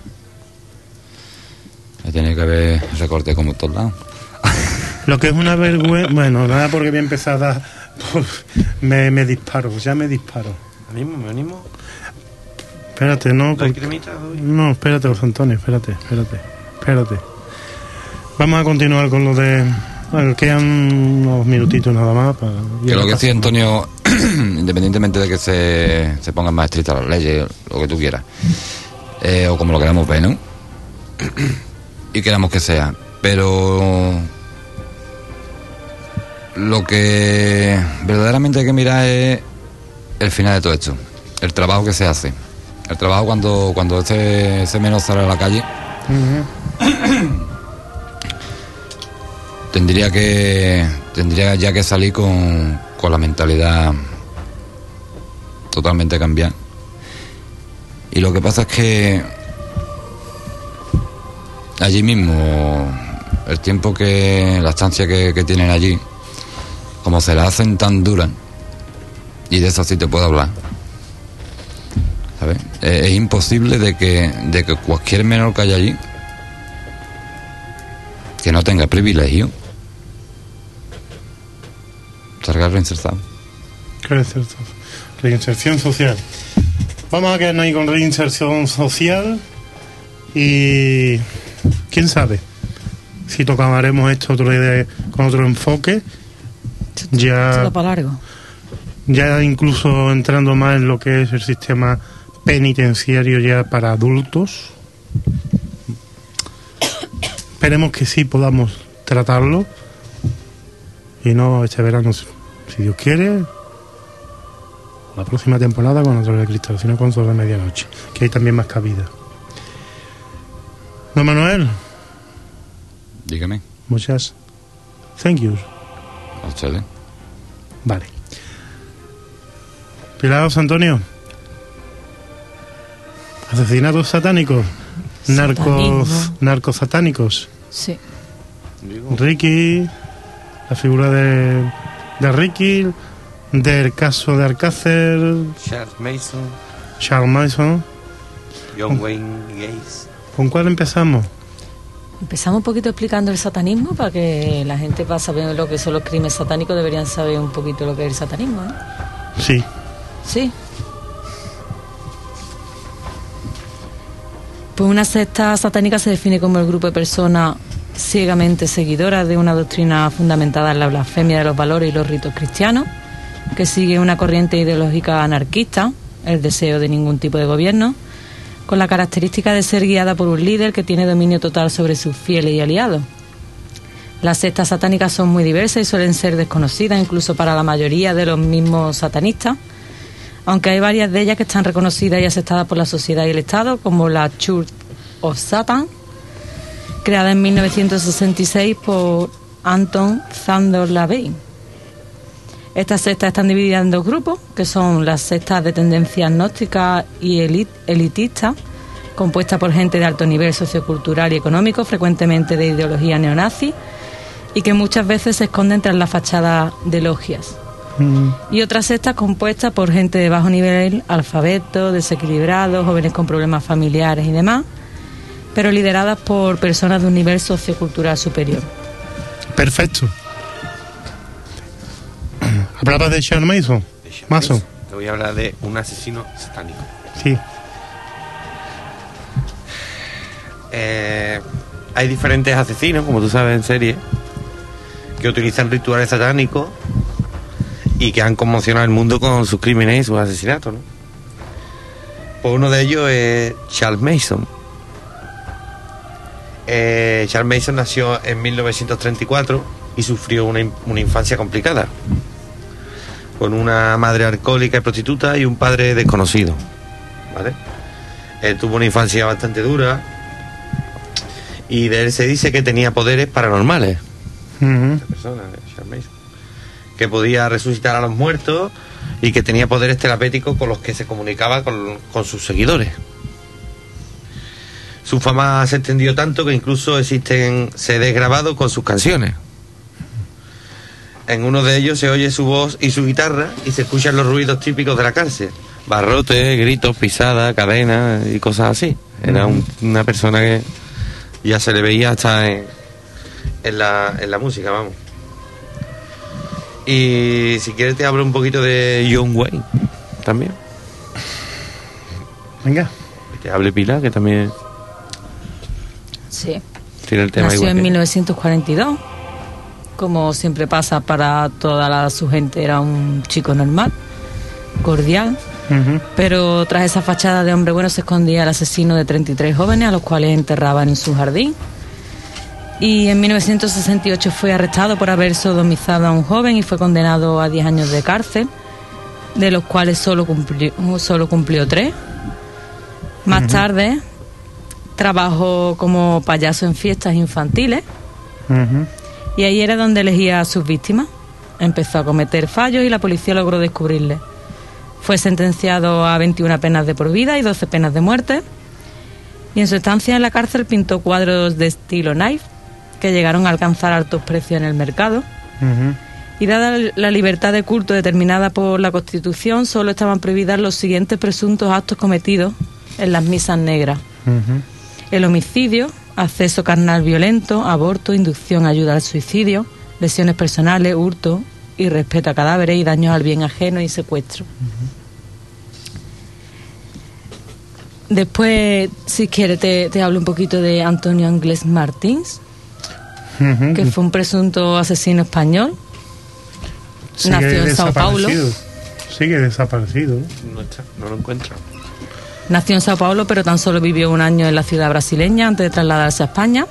Tiene que haber recorte como todos lados. Lo que es una vergüenza. Bueno, nada porque voy a empezar a dar. me, me disparo, ya me disparo. ¿Me animo? ¿Me animo? Espérate, no. Doy. No, espérate, José Antonio, espérate, espérate, espérate. Vamos a continuar con lo de. Bueno, quedan unos minutitos nada más para. Que lo que sí, Antonio, [CLEARS THROAT] independientemente de que se, se pongan más estrictas las leyes, lo que tú quieras, eh, o como lo queramos ver, ¿no? [CLEARS THROAT] y queramos que sea. Pero lo que verdaderamente hay que mirar es el final de todo esto, el trabajo que se hace. El trabajo cuando, cuando ese menor sale a la calle, tendría que tendría ya que salir con, con la mentalidad totalmente cambiada. Y lo que pasa es que allí mismo el tiempo que, la estancia que, que tienen allí, como se la hacen tan dura, y de eso sí te puedo hablar. Eh, es imposible de que, de que cualquier menor que haya allí, que no tenga privilegio, salga reinsertado. Reinserción, reinserción social. Vamos a quedarnos ahí con reinserción social y quién sabe si tocaremos esto otro día con otro enfoque. Ya, para largo. ya incluso entrando más en lo que es el sistema penitenciario ya para adultos. Esperemos que sí podamos tratarlo y no este verano, si Dios quiere, la próxima temporada con otro de Cristal, sino con Sol de Medianoche, que hay también más cabida. Don Manuel, Dígame, muchas thank yous. Ustedes. Vale. Pilar José Antonio. Asesinatos satánicos. Narcos, Satanismo. narcos satánicos. Sí. Ricky, la figura de, de Ricky, del caso de Alcácer, Charles Mason, Charles Mason. John Wayne Gates. ¿Con cuál empezamos? Empezamos un poquito explicando el satanismo para que la gente para saber lo que son los crímenes satánicos deberían saber un poquito lo que es el satanismo, ¿eh? Sí. Sí. Pues una secta satánica se define como el grupo de personas ciegamente seguidoras de una doctrina fundamentada en la blasfemia de los valores y los ritos cristianos, que sigue una corriente ideológica anarquista, el deseo de ningún tipo de gobierno, con la característica de ser guiada por un líder que tiene dominio total sobre sus fieles y aliados. Las sectas satánicas son muy diversas y suelen ser desconocidas incluso para la mayoría de los mismos satanistas, aunque hay varias de ellas que están reconocidas y aceptadas por la sociedad y el Estado, como la Church of Satan, creada en 1966 por Anton Zandor Lavey. Estas sectas están divididas en dos grupos, que son las sectas de tendencia agnóstica y elit- elitista, compuestas por gente de alto nivel sociocultural y económico, frecuentemente de ideología neonazi, y que muchas veces se esconden tras la fachada de logias Mm, y otras sectas compuestas por gente de bajo nivel, alfabeto, desequilibrados, jóvenes con problemas familiares y demás, pero lideradas por personas de un nivel sociocultural superior. Perfecto. ¿Hablabas de Charles Mason? Mason. Te voy a hablar de un asesino satánico. Sí. Eh, hay diferentes asesinos, como tú sabes en serie, que utilizan rituales satánicos y que han conmocionado el mundo con sus crímenes y sus asesinatos. ¿no? Pues uno de ellos es Charles Mason. Eh, Charles Mason nació en 1934 y sufrió una infancia complicada, con una madre alcohólica y prostituta y un padre desconocido. ¿vale? Él tuvo una infancia bastante dura y de él se dice que tenía poderes paranormales. Esta persona, eh. Que podía resucitar a los muertos y que tenía poderes terapéuticos con los que se comunicaba con, con sus seguidores. Su fama se extendió tanto que incluso existen CDs grabados con sus canciones. En uno de ellos se oye su voz y su guitarra y se escuchan los ruidos típicos de la cárcel. Barrotes, gritos, pisadas, cadenas y cosas así. Era un- una persona que ya se le veía hasta en, en la, en la música, vamos. Y si quieres te hablo un poquito de John Wayne también. Venga. Que te hable Pilar, que también Sí. tiene el tema Nació igual en que- 1942. Como siempre pasa para toda la, su gente, era un chico normal, cordial. Pero tras esa fachada de hombre bueno se escondía el asesino de 33 jóvenes a los cuales enterraban en su jardín. Y en 1968 fue arrestado por haber sodomizado a un joven y fue condenado a 10 años de cárcel, de los cuales solo cumplió, solo cumplió 3. Más tarde trabajó como payaso en fiestas infantiles Ujú. Y ahí era donde elegía a sus víctimas. Empezó a cometer fallos y la policía logró descubrirle. Fue sentenciado a 21 penas de por vida y 12 penas de muerte. Y en su estancia en la cárcel pintó cuadros de estilo knife que llegaron a alcanzar altos precios en el mercado. Y dada la libertad de culto determinada por la Constitución, solo estaban prohibidas los siguientes presuntos actos cometidos en las misas negras. El homicidio, acceso carnal violento, aborto, inducción, ayuda al suicidio, lesiones personales, hurto, irrespeto a cadáveres y daños al bien ajeno y secuestro. Después, si quieres, te, te hablo un poquito de Antonio Anglés Martins, que fue un presunto asesino español. Sigue nació en Sao Paulo. desaparecido. Sigue desaparecido. No está, no lo encuentro. Nació en Sao Paulo, pero tan solo vivió un año en la ciudad brasileña antes de trasladarse a España.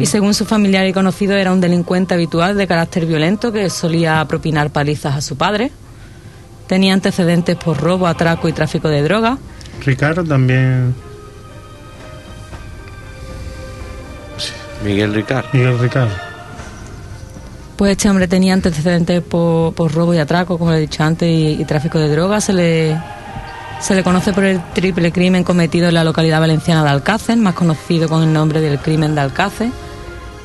Y según su familiar y conocido, era un delincuente habitual de carácter violento que solía propinar palizas a su padre. Tenía antecedentes por robo, atraco y tráfico de drogas. Ricardo también. Miguel Ricard. Miguel Ricardo. Pues este hombre tenía antecedentes por, por robo y atraco, como le he dicho antes, y, y tráfico de drogas. Se le, se le conoce por el triple crimen cometido en la localidad valenciana de Alcácer, más conocido con el nombre del crimen de Alcácer,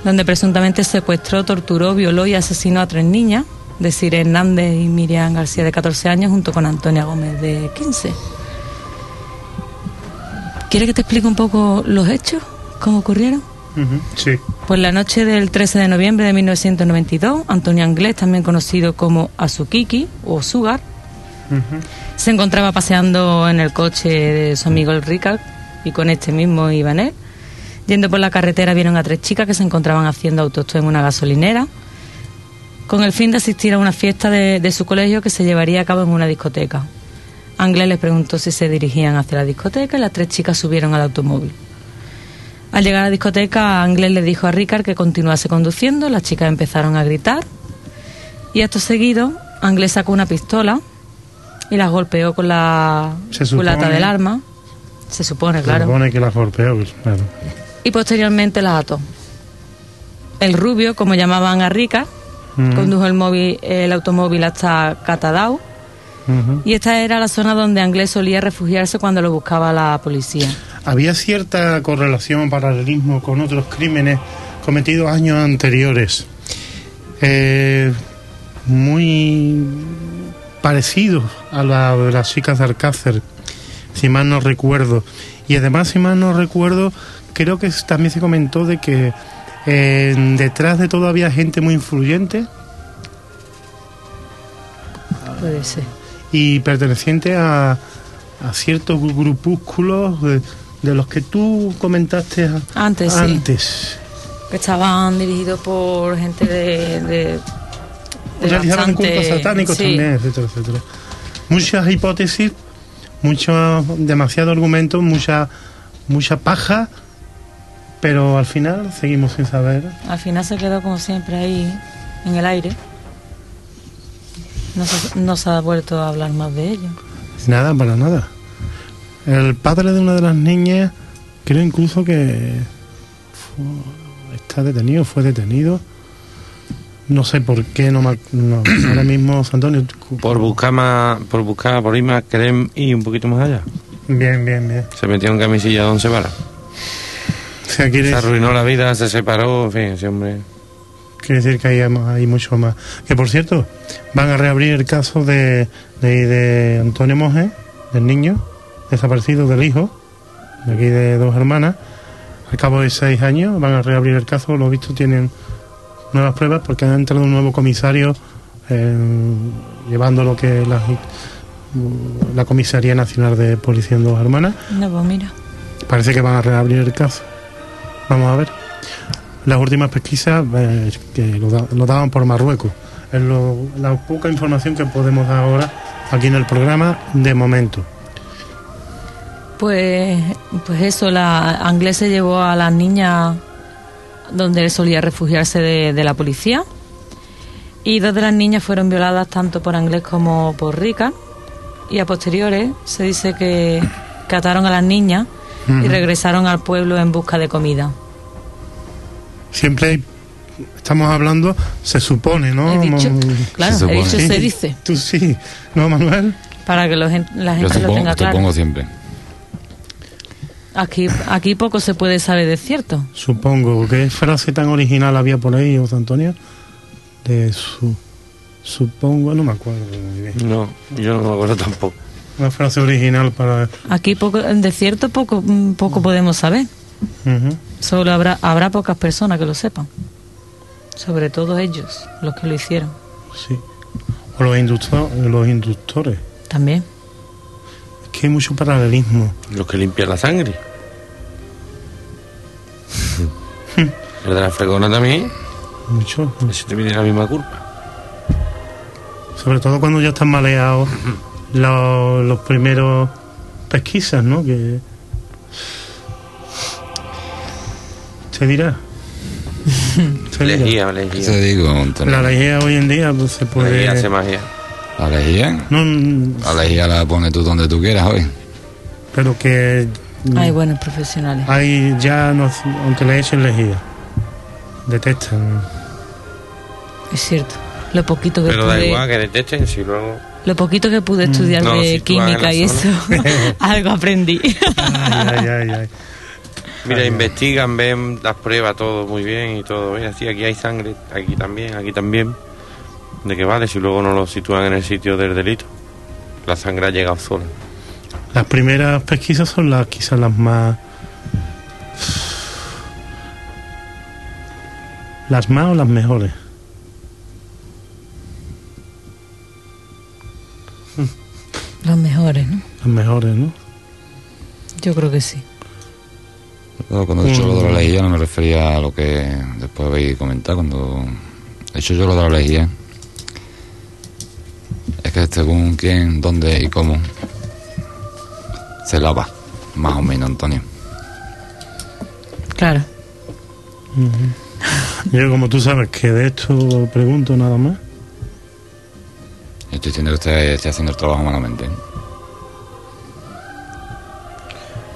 donde presuntamente secuestró, torturó, violó y asesinó a tres niñas, Desiree Hernández y Miriam García de 14 años, junto con Antonia Gómez de 15. ¿Quieres que te explique un poco los hechos? ¿Cómo ocurrieron? Sí. Pues la noche del 13 de noviembre de 1992, Antonio Anglés, también conocido como Azukiki o Sugar, Se encontraba paseando en el coche de su amigo el Ricard y con este mismo iban él. Yendo por la carretera vieron a tres chicas que se encontraban haciendo autostop en una gasolinera con el fin de asistir a una fiesta de, de su colegio que se llevaría a cabo en una discoteca. Anglés les preguntó si se dirigían hacia la discoteca y las tres chicas subieron al automóvil. Al llegar a la discoteca, Anglés le dijo a Ricard que continuase conduciendo, las chicas empezaron a gritar y acto seguido, Anglés sacó una pistola y las golpeó con la Se culata del arma. Se supone, Se claro. supone que la golpeó, claro. Y posteriormente las ató. El rubio, como llamaban a Ujú. condujo el, móvil, el automóvil hasta Catadau y esta era la zona donde Anglés solía refugiarse cuando lo buscaba la policía. Había cierta correlación, paralelismo con otros crímenes cometidos años anteriores, eh, muy parecidos a la de las chicas de Alcácer, si mal no recuerdo. Y además, si mal no recuerdo, creo que también se comentó de que eh, detrás de todo había gente muy influyente Puede ser. y perteneciente a, a ciertos grupúsculos de, de los que tú comentaste Antes, sí. antes. Que estaban dirigidos por gente de... de, bastante- cultos satánicos sí. también, etcétera, etcétera. Muchas hipótesis, mucho, demasiado argumento, mucha, mucha paja, pero al final seguimos sin saber. Al final se quedó como siempre ahí, en el aire. No se, no se ha vuelto a hablar más de ello. Nada, para nada. El padre de una de las niñas, creo incluso que está detenido, fue detenido. No sé por qué, no, no [CLEARS THROAT] ahora mismo, Antonio. Por buscar más, por buscar, por ir más, querer ir un poquito más allá. Bien, bien, bien. Se metió en camisilla de once varas. O sea, Se arruinó la vida, se separó, en fin, ese hombre. quiere decir que hay, hay mucho más. Que por cierto, van a reabrir el caso de, de, de Antonio Moje, del niño desaparecido del hijo, de aquí de dos hermanas. Al cabo de seis años van a reabrir el caso, lo visto tienen nuevas pruebas porque ha entrado un nuevo comisario eh, llevando lo que la, la Comisaría Nacional de Policía en dos hermanas. No, pues mira. Parece que van a reabrir el caso. Vamos a ver. Las últimas pesquisas eh, que lo, da- lo daban por Marruecos. Es lo- la poca información que podemos dar ahora aquí en el programa de momento. Pues, pues eso, la Anglés se llevó a las niñas donde él solía refugiarse de, de la policía. Y dos de las niñas fueron violadas tanto por Anglés como por Rica. Y a posteriores se dice que cataron a las niñas y regresaron al pueblo en busca de comida. Siempre hay- estamos hablando, se supone, ¿no? He dicho, Mo- claro, Se he dicho supone. se Sí. dice, Tú sí, ¿no, Manuel? para que los la Yo gente lo tenga claro. supongo siempre. Aquí, aquí poco se puede saber de cierto. Supongo. ¿Qué frase tan original había por ahí, José Antonio? De su... Supongo, no me acuerdo muy bien. No, yo no me acuerdo tampoco. Una frase original para... Aquí poco, de cierto poco, mm, poco podemos saber. Solo habrá, habrá pocas personas que lo sepan. Sobre todo ellos, los que lo hicieron. Sí. O los, los inductores. También. Que hay mucho paralelismo. Los que limpian la sangre. El de la fregona también. Mucho. Ese te tiene la misma culpa. Sobre todo cuando ya están maleados [LAUGHS] los, los primeros pesquisas, ¿no? Que se dirá. [LAUGHS] Se dirá. Lejía, ¿Qué lejía. te digo? La lejía hoy en día pues, se puede. Lejía hace magia. La lejía. No, La lejía la pones tú donde tú quieras hoy. pero que mm, Hay buenos profesionales. hay ya, no, aunque le echen lejía, detestan. Es cierto. Lo poquito que Pero da pude, igual que detesten si luego. lo poquito que pude estudiar No, de si química y eso, [LAUGHS] algo aprendí. Ay, ay, ay, ay. Mira, investigan, ven las pruebas, todo muy bien y todo. Mira, sí, aquí hay sangre, aquí también, aquí también. ¿De qué vale si luego no lo sitúan en el sitio del delito? La sangre ha llegado sola. Las primeras pesquisas son las quizás las más. Las más o las mejores. [LAUGHS] Los mejores, ¿no? Las mejores, ¿no? Yo creo que sí. Cuando he dicho lo de la lejía no me refería a lo que después habéis comentado. Cuando he dicho yo lo de la lejía, es que según quién, dónde y cómo se lava, más o menos, Antonio. Claro. Yo, como tú sabes que de esto pregunto nada más. Yo estoy diciendo que usted esté haciendo el trabajo malamente.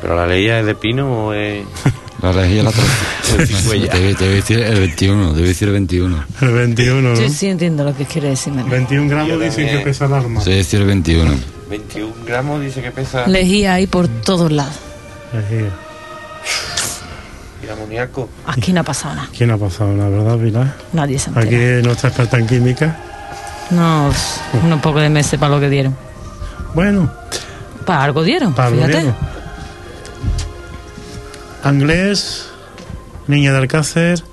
¿Pero la ley es de pino o es.? La lejía la otra. El cigüeña. Te voy a decir el 21, te voy a decir el 21. El 21, ¿no? Yo sí entiendo lo que quiere decirme. 21 gramos dicen también. que pesa el arma. A decir el 21. 21 gramos dice que pesa. Lejía ahí por todos lados. Lejía. Y amoníaco. Aquí no ha pasado nada. ¿Quién ha pasado, la verdad, Pilar? Nadie se ha Aquí enterado. nuestra experta en química. No, unos pocos de meses para lo que dieron. Bueno, Para algo dieron, fíjate. Anglés, Niña de Alcácer.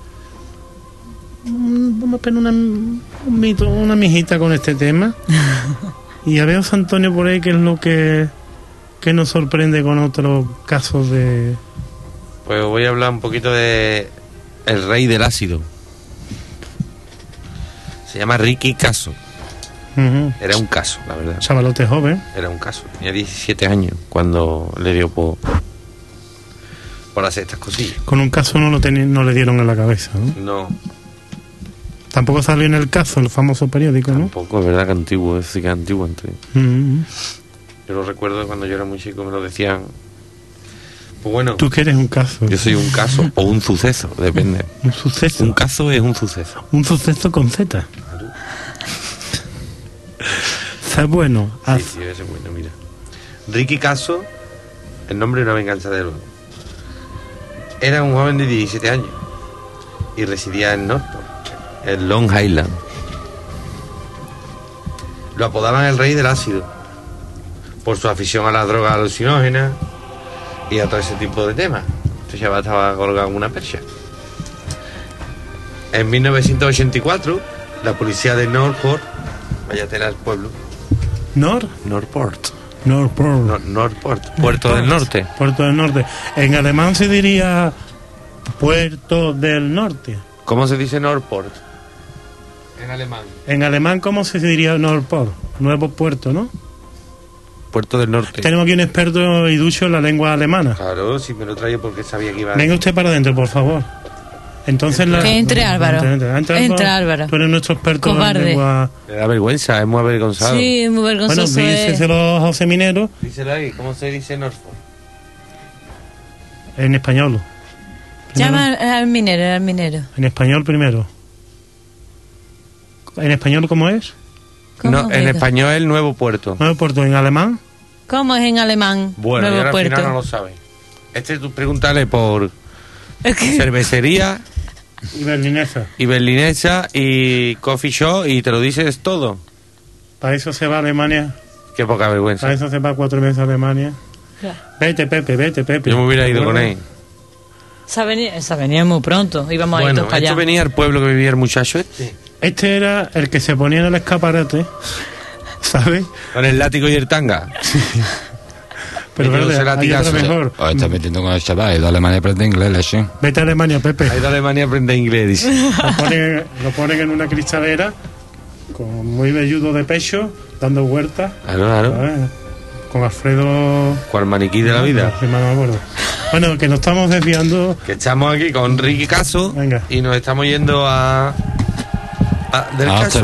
Mm, Vamos a poner una, un mito, una mijita con este tema. [LAUGHS] y a ver, Antonio, por ahí, qué es lo que, que nos sorprende con otros casos de. Pues voy a hablar un poquito de. El rey del ácido. Se llama Ricky Caso. Era un caso, la verdad. Chavalote joven. Era un caso. Tenía 17 años cuando le dio por. Por hacer estas cosillas. Con un caso no, lo no le dieron en la cabeza. ¿no? No, Tampoco salió en el caso, el famoso periódico, ¿no? tampoco, es verdad que antiguo, es decir, que antiguo. Antonio. Ujú. Yo lo recuerdo cuando yo era muy chico, me lo decían. Pues bueno, Tú que eres un caso. yo soy un caso o un suceso, depende. [LAUGHS] Un suceso. Un caso es un suceso. Un suceso con Z. Está bueno. Haz- Sí, sí, ese es bueno, mira. Ricky Caso, el nombre de una venganza de. Era un joven de 17 años y residía en Norfolk, en Long Island. Lo apodaban el rey del ácido por su afición a las drogas alucinógenas y a todo ese tipo de temas. Este chaval estaba colgado en una percha. En 1984, la policía de Norfolk, vaya tela el pueblo, Nor, Norport. Norport. Nor- Norport, Puerto del Norte. Puerto del Norte. En alemán se diría Puerto del Norte. ¿Cómo se dice Norport? En alemán. En alemán, ¿cómo se diría Norport? Nuevo puerto, ¿no? Puerto del Norte. Tenemos aquí un experto y ducho en la lengua alemana. Claro, si me lo traía porque sabía que iba Venga usted para adentro, por favor. Entonces la... Que entre Álvaro. Entra, entra, Entra Álvaro. Tú eres nuestro experto en Cobarde. la lengua... Me da vergüenza, es muy avergonzado. Sí, muy Bueno, vergonzoso. es. díselo a José Minero Díselo ahí, ¿cómo se dice Norfolk? en español. Llama al, minero, al minero. En español primero. ¿En español cómo es? ¿Cómo, No, en español es el nuevo puerto. Nuevo puerto. ¿En alemán? ¿Cómo es en alemán? Bueno, y Nuevo ahora al puerto. final no lo sabe. Este tú pregúntale por Es que cervecería Y berlinesa. y berlinesa y coffee shop y te lo dices todo. Para eso se va a Alemania. Qué poca vergüenza. Para eso se va cuatro meses a Alemania. Vete, Pepe, vete, Pepe. Yo me hubiera ido con ¿Te él. esa venía, esa venía muy pronto. Íbamos a ir todos para esto allá. venía al pueblo que vivía el muchacho este. Este era el que se ponía en el escaparate, [LAUGHS] ¿sabes? Con el látigo y el tanga. [LAUGHS] Pero verde, se la hay mejor. Os está metiendo con el chaval, de Alemania aprende inglés, leche. Vete a Alemania, Pepe. Ha ido a Alemania a aprender inglés, dice. Lo ponen, lo ponen en una cristalera con muy velludo de pecho, dando vueltas. Claro, claro. Con Alfredo. Cual maniquí de la vida. Sí, no me acuerdo. Bueno, que nos estamos desviando. Que estamos aquí con Ricky Caso Venga. y nos estamos yendo a. a- del A caso.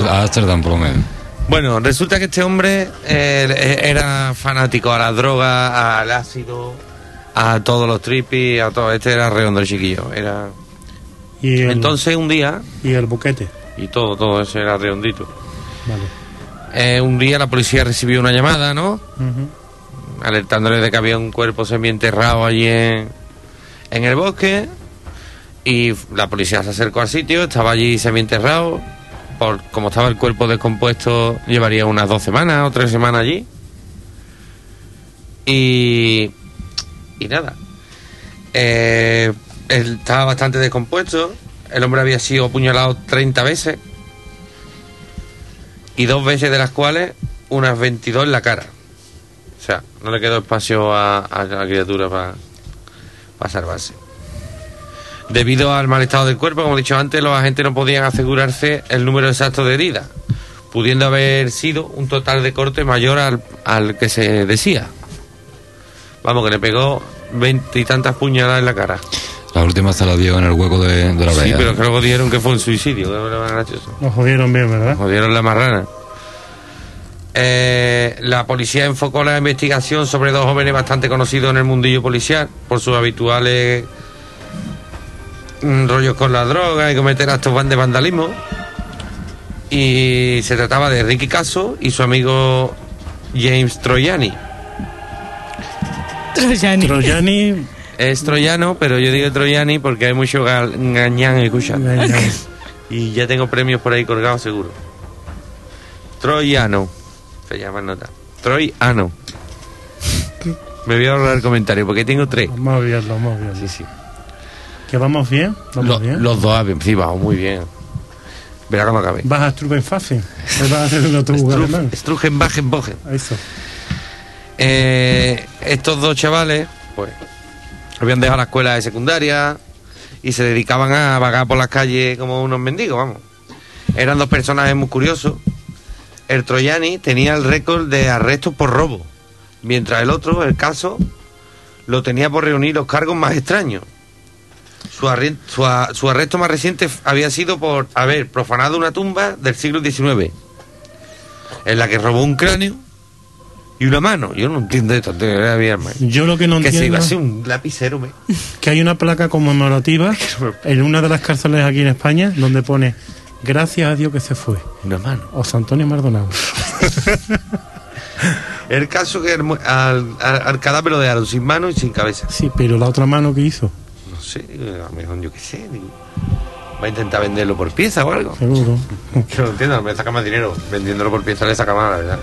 Por lo menos. Bueno, resulta que este hombre eh, era fanático a la droga, al ácido, a todos los tripis, a todo. Este era redondo el chiquillo. Era... Y el, Entonces un día, y el buquete. y todo, todo eso era redondito. Vale. Eh, un día la policía recibió una llamada, ¿no? Alertándole de que había un cuerpo semienterrado allí en, en el bosque y la policía se acercó al sitio, estaba allí semienterrado, por como estaba el cuerpo descompuesto llevaría unas dos semanas o tres semanas allí. Y y nada. Eh, él estaba bastante descompuesto el hombre había sido apuñalado 30 veces y dos veces de las cuales unas 22 en la cara. O sea, no le quedó espacio a, a la criatura para salvarse. Debido al mal estado del cuerpo, como he dicho antes, los agentes no podían asegurarse el número exacto de heridas, pudiendo haber sido un total de corte mayor al, al que se decía. Vamos, que le pegó veinte y tantas puñaladas en la cara. La última se la dio en el hueco de, de la Sí, pero que luego dijeron que fue un suicidio, que. Nos jodieron bien, ¿verdad? Jodieron la marrana. Eh, la policía enfocó la investigación sobre dos jóvenes bastante conocidos en el mundillo policial por sus habituales rollos con la droga y cometer actos van- de vandalismo. Y se trataba de Ricky Caso y su amigo James Troyani. Troyani. Troyani. Es troyano, pero yo digo Troyani porque hay mucho gañán escucha. venga. Y ya tengo premios por ahí colgados seguro. Troyano. Se llama nota. Troyano. Me voy a ahorrar el comentario porque tengo tres. Vamos a verlo, vamos a verlo. Sí, sí. ¿Que vamos bien? ¿Vamos Lo- bien? los dos, sí, vamos muy bien. Verá cómo acabé. Vas a Strubenfassen. Vas a hacer un autobús alemán. Bogen. Eso. Eh, estos dos chavales, pues, habían dejado la escuela de secundaria y se dedicaban a vagar por las calles como unos mendigos, vamos. Eran dos personajes muy curiosos. El Troyani tenía el récord de arrestos por robo, mientras el otro, el caso, lo tenía por reunir los cargos más extraños. Su, arri- su a- su arresto más reciente había sido por haber profanado una tumba del siglo XIX, en la que robó un cráneo y una mano. Yo no entiendo esto. Yo lo que no Que se entiendo iba a un lapicero, me. [LAUGHS] que hay una placa conmemorativa [LAUGHS] en una de las cárceles aquí en España donde pone Gracias a Dios que se fue. Una mano. José Antonio Maldonado. [LAUGHS] El caso que al- al cadáver lo dejaron sin mano y sin cabeza. Sí, pero la otra mano que hizo, No sé, a lo mejor yo qué sé. digo, Va a intentar venderlo por pieza o algo. seguro. [LAUGHS] Yo no entiendo, me saca más dinero. Vendiéndolo por pieza le saca más, la verdad.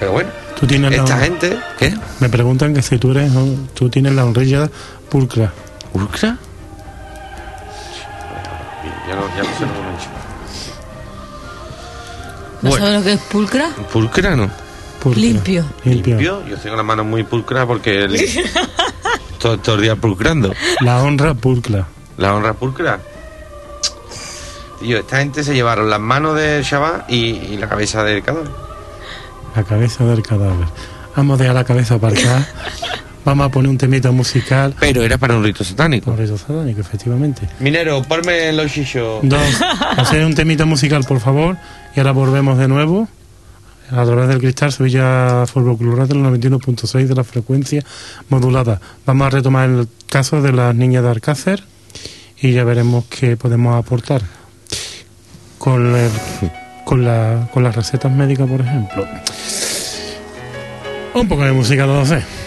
Pero bueno, Tú tienes la, esta gente. ¿Qué? Me preguntan que si tú eres, tú tienes la honrilla pulcra. ¿Ulcra? Ya no, ya no sé lo que me he dicho. ¿No Bueno. sabes lo que es pulcra? ¿Pulcra no? Pulcra. Limpio. Limpio. Limpio. Yo tengo las manos muy pulcras porque el- [LAUGHS] todo, todo el día pulcrando. La honra pulcra. La honra pulcra. Tío, esta gente se llevaron las manos del chaval y, y la cabeza del cadáver. La cabeza del cadáver. Vamos a dejar la cabeza aparcada. [LAUGHS] Vamos a poner un temita musical. Pero era para un rito satánico. Por eso satánico, efectivamente. Minero, ponme los chichos. Dos. Hacer un temita musical, por favor. Y ahora volvemos de nuevo a través del cristal Sevilla Fútbol Club Radio, el 91.6 de la frecuencia modulada. Vamos a retomar el caso de las niñas de Alcácer y ya veremos qué podemos aportar con, el, con, la, con las recetas médicas, por ejemplo. Un poco de música 12.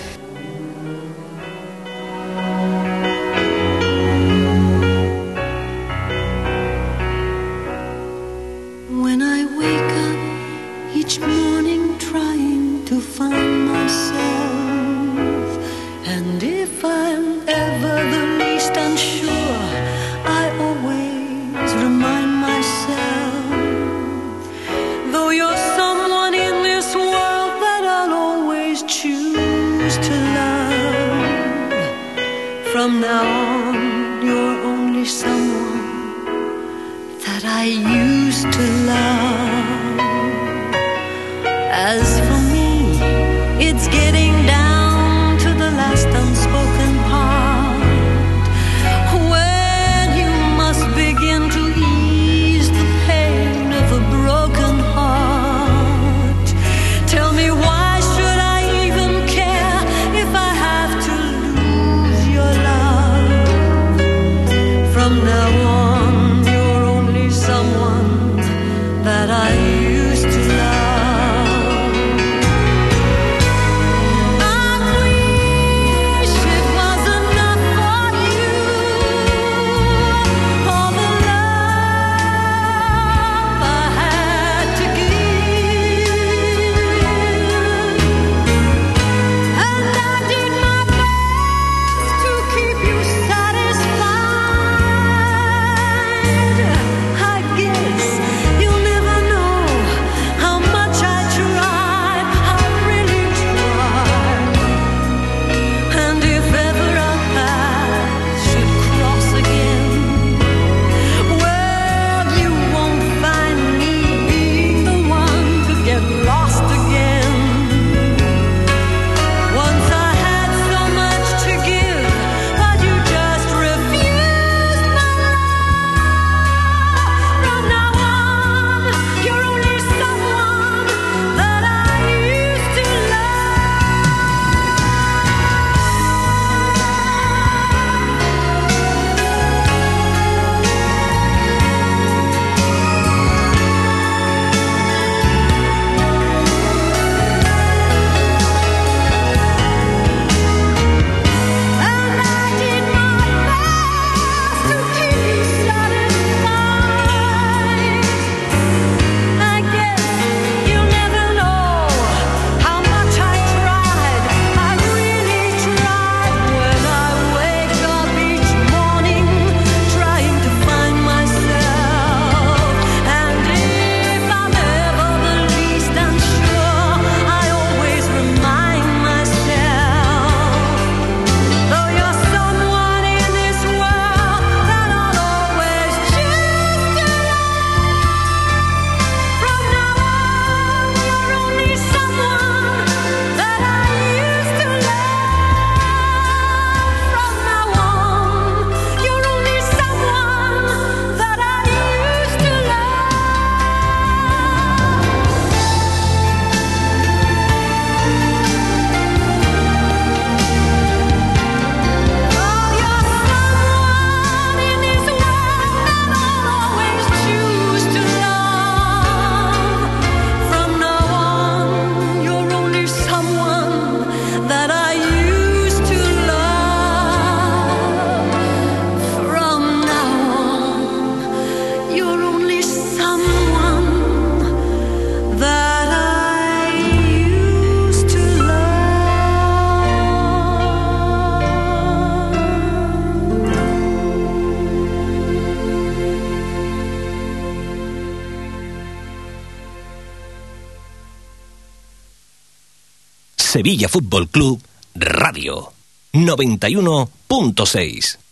Sevilla Fútbol Club Radio 91.6.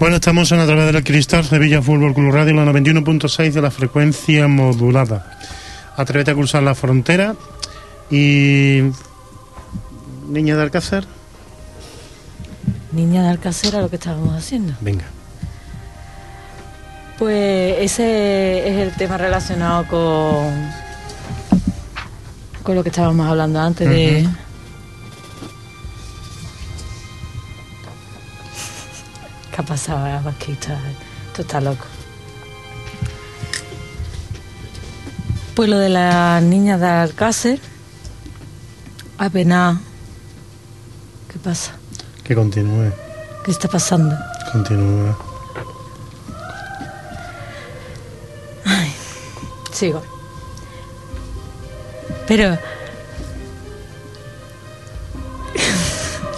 Bueno, estamos en la través del cristal Sevilla Fútbol Club Radio, la 91.6 de la frecuencia modulada. Atrévete a cruzar la frontera y. Niña de Alcácer. Niña de Alcácer a lo que estábamos haciendo. Venga. Pues ese es el tema relacionado con. con lo que estábamos hablando antes de ha pasado, eh, Vasquita? Esto está loco. Pues lo de las niñas de Alcácer, apenas... ¿Qué pasa? Que continúe, ¿Qué está pasando? continúe. Sigo. Pero,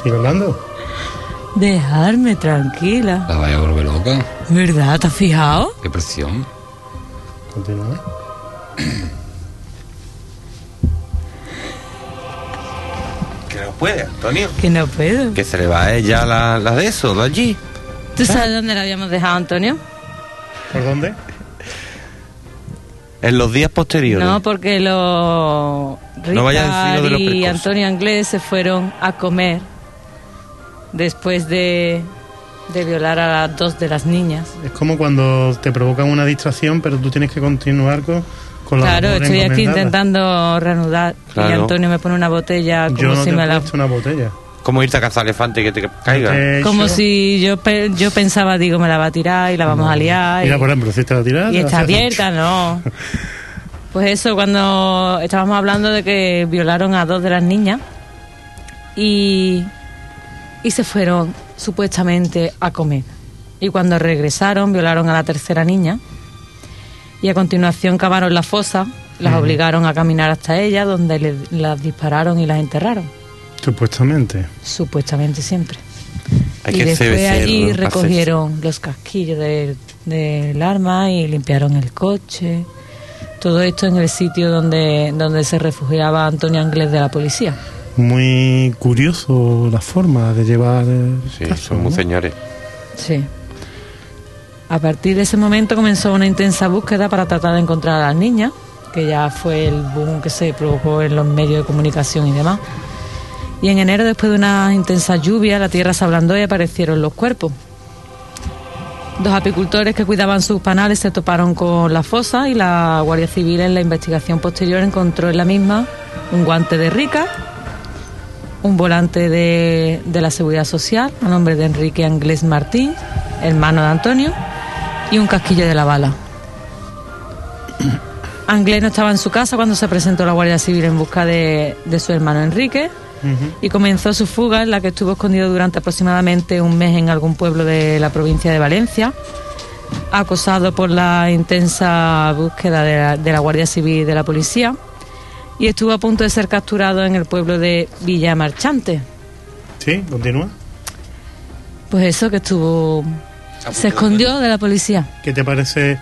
¿Sigo hablando? Dejarme tranquila. La vaya a volver loca. ¿Verdad? ¿Te has fijado? Qué presión. Continúe. Que no puede, Antonio. Que no puedo. Que se le va a ella la, la de eso, de allí. ¿Tú sabes dónde la habíamos dejado, Antonio? ¿Por dónde? En los días posteriores. No, porque los No vaya a decir lo de los y. Antonio Anglés se fueron a comer después de, de violar a las dos de las niñas. Es como cuando te provocan una distracción, pero tú tienes que continuar con, con la Claro, estoy aquí intentando reanudar y. Antonio me pone una botella como Yo no si te me la una botella. Como irte a cazar elefante y que te caiga. He Como si yo pe- yo pensaba, digo, me la va a tirar y la vamos a liar. Mira, y- por ejemplo, si te la tiras... Y está abierta, no. [LAUGHS] Pues eso, cuando estábamos hablando de que violaron a dos de las niñas y, y se fueron supuestamente a comer. Y cuando regresaron, violaron a la tercera niña y a continuación cavaron la fosa, las obligaron a caminar hasta ella, donde le- las dispararon y las enterraron. Supuestamente. Supuestamente siempre. Hay y que ser después allí recogieron los casquillos del, del arma y limpiaron el coche. Todo esto en el sitio donde, donde se refugiaba Antonio Anglés de la policía. Muy curioso la forma de llevar. Sí, caso, son muy ¿no? señores. Sí. A partir de ese momento comenzó una intensa búsqueda para tratar de encontrar a las niñas, que ya fue el boom que se provocó en los medios de comunicación y demás. Y en enero, después de una intensa lluvia, la tierra se ablandó y aparecieron los cuerpos. Dos apicultores que cuidaban sus panales se toparon con la fosa y la Guardia Civil en la investigación posterior encontró en la misma un guante de rica, un volante de, de la Seguridad Social a nombre de Enrique Anglés Martín, hermano de Antonio, y un casquillo de la bala. [COUGHS] Anglés no estaba en su casa cuando se presentó la Guardia Civil en busca de, de su hermano Enrique y comenzó su fuga en la que estuvo escondido durante aproximadamente un mes en algún pueblo de la provincia de Valencia, acosado por la intensa búsqueda de la, de la Guardia Civil y de la policía y estuvo a punto de ser capturado en el pueblo de Villa Marchante. Sí, continúa. Pues eso que estuvo... Se escondió de la policía. ¿Qué te parece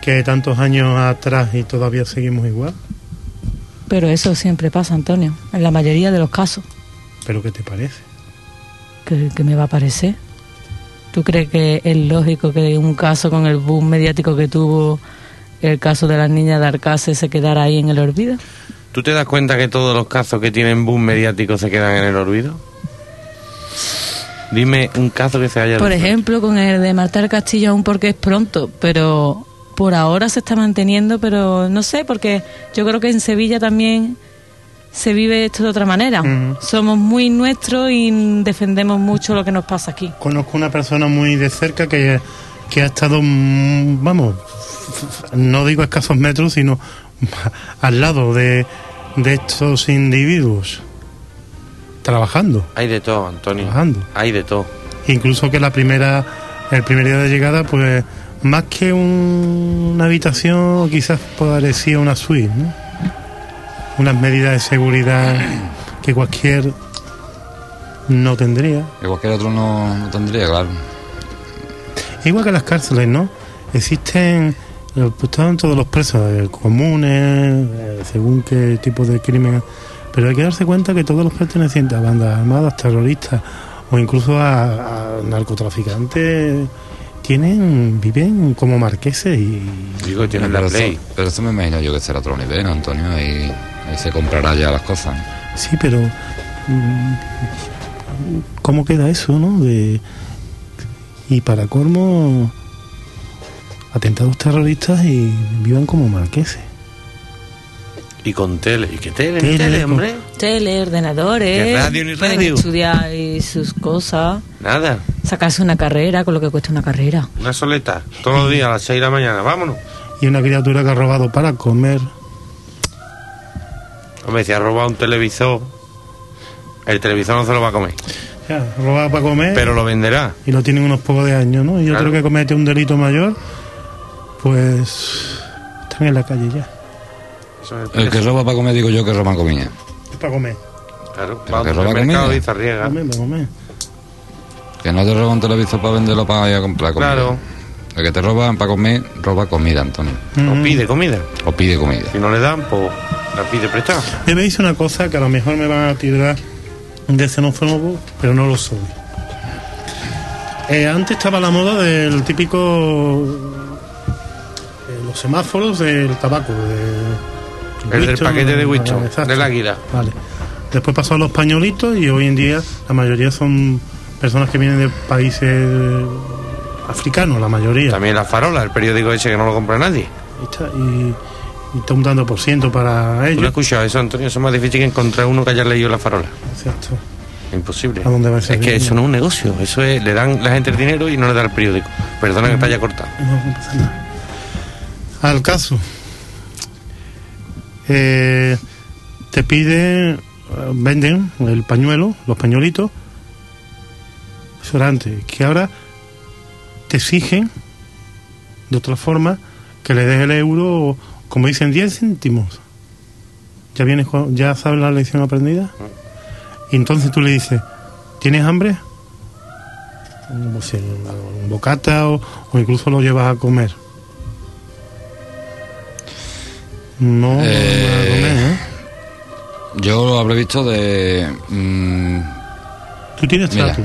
que tantos años atrás y todavía seguimos igual? Pero eso siempre pasa, Antonio, en la mayoría de los casos. ¿Pero qué te parece? ¿Qué, qué me va a parecer? ¿Tú crees que es lógico que un caso con el boom mediático que tuvo el caso de las niñas de Arcase se quedara ahí en el olvido? ¿Tú te das cuenta que todos los casos que tienen boom mediático se quedan en el olvido? Dime un caso que se haya Por ejemplo, con el de Marta del Castillo aún porque es pronto, pero por ahora se está manteniendo, pero no sé, porque yo creo que en Sevilla también se vive esto de otra manera. Somos muy nuestros y defendemos mucho lo que nos pasa aquí. Conozco una persona muy de cerca que, que ha estado, mm, vamos, no digo a escasos metros, sino [LAUGHS] al lado de, de estos individuos, trabajando. Hay de todo, Antonio. Trabajando. Hay de todo. Incluso que la primera, el primer día de llegada, pues más que un- una habitación, quizás parecía una suite, ¿no? Unas medidas de seguridad que cualquier no tendría. Que cualquier otro no, no tendría, claro. Igual que las cárceles, ¿no? Existen, pues, están todos los presos, eh, comunes, eh, según qué tipo de crimen. Pero hay que darse cuenta que todos los pertenecientes a bandas armadas, terroristas o incluso a, a narcotraficantes tienen, viven como marqueses y Digo, tienen la pero, play. eso, pero eso me imagino yo que será otro nivel, Antonio, y, y se comprará ya las cosas. Sí, pero mm, ¿cómo queda eso, no? De, y para colmo, atentados terroristas y vivan como marqueses. Y con tele. ¿Y qué tele? Tele, Tele, hombre. Tele, ordenadores. Ni radio, ni pueden radio. estudiar y sus cosas. Nada. Sacarse una carrera con lo que cuesta una carrera. Una soleta. Todos los días a las 6 de la mañana. Vámonos. Y una criatura que ha robado para comer. Hombre, si ha robado un televisor, el televisor no se lo va a comer. Ya, robado para comer. Pero lo venderá. y lo tienen unos pocos de años, ¿no? Y otro Claro. que comete un delito mayor, pues están en la calle ya. El que roba para comer, digo yo que roba comida. Es para comer. Claro, Pero va que roba mercado comida. y para comer. Que no te roba un televisor para venderlo para ir a comprar comida. Claro. El que te roba para comer, roba comida, Antonio. O Mm. pide comida. O pide comida. Si no le dan, pues la pide prestada. Yo me dice una cosa que a lo mejor me van a tirar de xenófobo, pero no lo soy. Eh, antes estaba la moda del típico. Los semáforos del tabaco. de- El del paquete de exacto. del águila. Vale. Después pasó a los pañuelitos y hoy en día la mayoría son personas que vienen de países africanos, la mayoría. También la farola, el periódico ese que no lo compra nadie. Y, y está un tanto por ciento para ¿Tú no ellos. escuchado eso, Antonio? Eso es más difícil que encontrar uno que haya leído la farola. Exacto. Imposible. ¿A dónde va ese es que eso no es un negocio. Eso es, le dan la gente el dinero y no le da el periódico. Perdona que te haya cortado. No, no pasa nada. Al caso. Eh, te piden, eh, venden el pañuelo, los pañuelitos, que ahora te exigen de otra forma que le des el euro, como dicen, 10 céntimos. ¿Ya vienes ya sabes la lección aprendida? Y entonces tú le dices, ¿tienes hambre? Un bocata o, o incluso lo llevas a comer. No, no Eh, a comer, ¿eh? Yo lo habré visto de. mm, Tú tienes trato.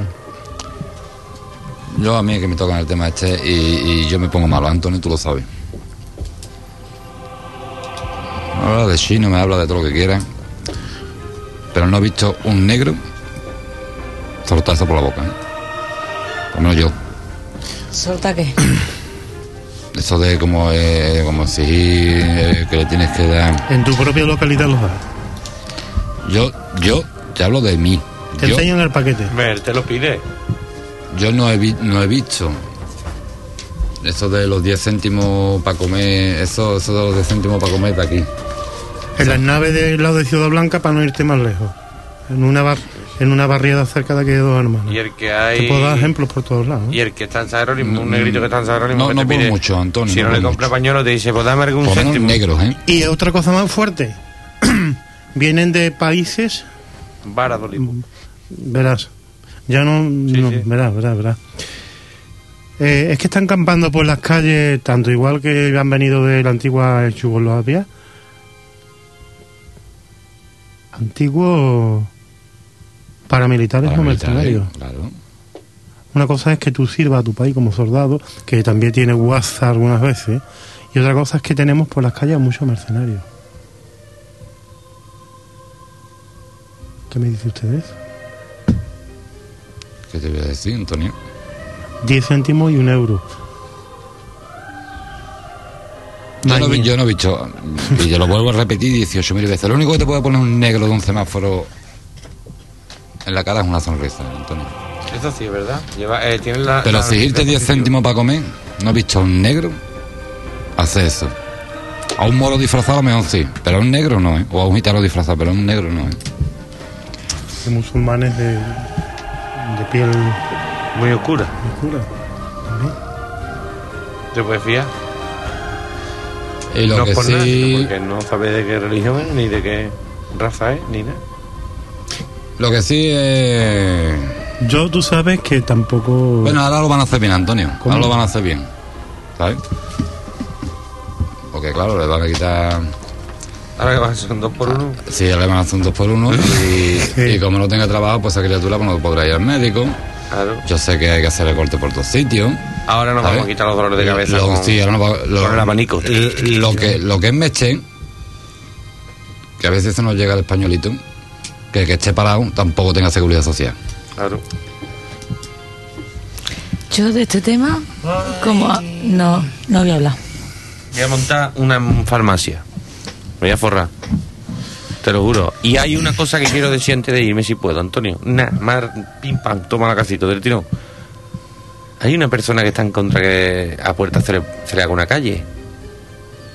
yo a mí que me tocan el tema este y, y yo me pongo malo, Antonio, tú lo sabes. Me habla de chino, me habla de todo lo que quiera. Pero no he visto un negro soltarse por la boca. ¿eh? Por lo menos yo. ¿Solta qué? [COUGHS] Eso de como, eh, como exigir eh, que le tienes que dar. En tu propia localidad los das. Yo, yo te hablo de mí. Te Yo, enseñan el paquete. Ver, te lo pide. yo no, he vi- no he visto eso de los 10 céntimos para comer, eso, eso de los 10 céntimos para comer de aquí. En las naves del lado de Ciudad Blanca para no irte más lejos. En una bar, en una barriada cerca de aquí de dos hermanos. Y el que hay. Te puedo dar ejemplos por todos lados. ¿eh? Y el que está en San Jerónimo, un negrito que está en San Jerónimo. No, que no te pide- mucho, Antonio, Si no no, le compra mucho. pañuelo, te dice, pues dame algún Por menos céntimo. negros, ¿eh? Y otra cosa más fuerte. [CLEARS THROAT] Vienen de países Vara, Dolivo. Verás. Ya no. Sí, no, sí. Verás, verás, verás. Eh, es que están campando por las calles, tanto igual que han venido de la antigua Yugoslavia. Antiguos paramilitares o mercenarios. Claro. Una cosa es que tú sirvas a tu país como soldado, que también tiene WhatsApp algunas veces, y otra cosa es que tenemos por las calles a muchos mercenarios. ¿Qué me dice ustedes? ¿Qué te voy a decir, Antonio? 10 céntimos y un euro. Yo no, yo no he visto, y yo lo vuelvo a repetir 18.000 veces. Lo único que te puede poner un negro de un semáforo en la cara es una sonrisa, Antonio. Eso sí, es verdad. Lleva, eh, tiene la, Pero la- exigirte la 10 posición. céntimos para comer, no he visto a un negro hacer eso. A un moro disfrazado, a lo mejor sí, pero a un negro no, ¿eh? O a un gitano disfrazado, pero a un negro no, ¿eh? de musulmanes de, de piel Muy oscura. oscura. también. ¿Te puedes fiar? Y lo no que por nada, sí, sino porque no sabes de qué religión es, ni de qué raza es, ni nada. Lo que sí es... Yo, tú sabes que tampoco. Bueno, ahora lo van a hacer bien, Antonio. ¿Cómo? Ahora lo van a hacer bien. ¿Sabes? Porque claro, le van a quitar... Ahora que vas a ser un dos por uno. Sí, le van a hacer un dos por uno [LAUGHS] y, y como no tenga trabajo, pues esa criatura pues, no podrá ir al médico. Claro. Yo sé que hay que hacer el corte por todos sitios. Ahora nos ¿sabes? vamos a quitar los dolores de cabeza. Lo, con- sí, ahora no va- lo- con el abanico. l- Lo que, lo que es Meche, que a veces se nos llega el españolito, que el que esté parado tampoco tenga seguridad social. Claro. Yo de este tema, como a- no, no voy a hablar. Voy a montar una farmacia. Me voy a forrar. Te lo juro. Y hay una cosa que quiero decir antes de irme, si puedo, Antonio. Nada, más pim pam, toma la casito del tirón. Hay una persona que está en contra que a puerta se le, se le haga una calle.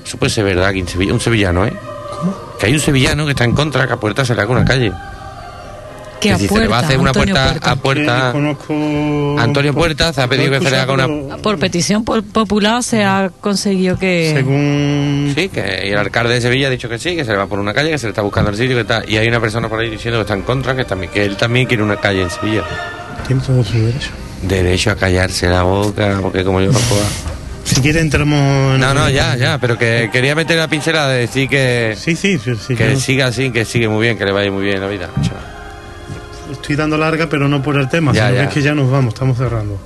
Eso puede ser verdad, que en Sevilla, un sevillano, ¿eh? Que hay un sevillano que está en contra que a puerta se le haga una calle. Que Que a si se le va a hacer una Antonio puerta, Puerta. a puerta. Conozco Antonio Puerta se ha pedido que se le haga una- Por petición po- popular se ha conseguido que... Según Sí, que el alcalde de Sevilla ha dicho que sí, que se le va por una calle, que se le está buscando el sitio, que está. Y hay una persona por ahí diciendo que está en contra, que también, que él también quiere una calle en Sevilla. tiene todo su derecho. Derecho a callarse la boca, porque como yo no puedo. Si quiere entramos en No, no, ya, ya, pero que quería meter la pincelada de decir que, Sí, sí, sí, sí, que yo siga así, que sigue muy bien, que le vaya muy bien la vida. estoy dando larga, pero no por el tema, Ya, sino que ya. es que ya nos vamos, estamos cerrando.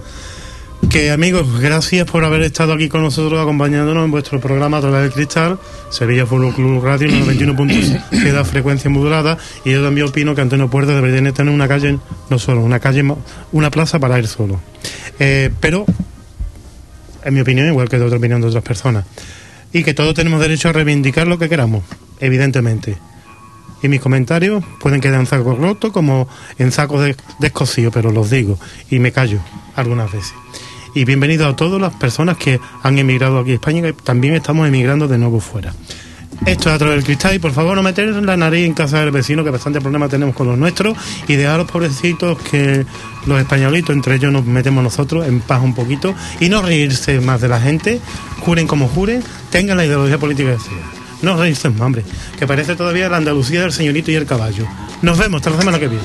Que amigos, gracias por haber estado aquí con nosotros acompañándonos en vuestro programa a través del cristal, Sevilla Fútbol Club Radio [COUGHS] 91.6 da frecuencia modulada y yo también opino que Antonio Puerta debería tener una calle, no solo, una calle, una plaza para él solo. Eh, pero, en mi opinión, igual que de otra opinión de otras personas. Y que todos tenemos derecho a reivindicar lo que queramos, evidentemente. Y mis comentarios pueden quedar en saco roto como en saco de, descosido, pero los digo y me callo algunas veces. Y bienvenidos a todas las personas que han emigrado aquí a España y que también estamos emigrando de nuevo fuera. Esto es a través del cristal y por favor no meter la nariz en casa del vecino que bastante problemas tenemos con los nuestros y dejar a los pobrecitos que los españolitos, entre ellos nos metemos nosotros, en paz un poquito y no reírse más de la gente, juren como juren, tengan la ideología política que sea. No reírse más, hombre, que parece todavía la Andalucía del señorito y el caballo. Nos vemos hasta la semana que viene.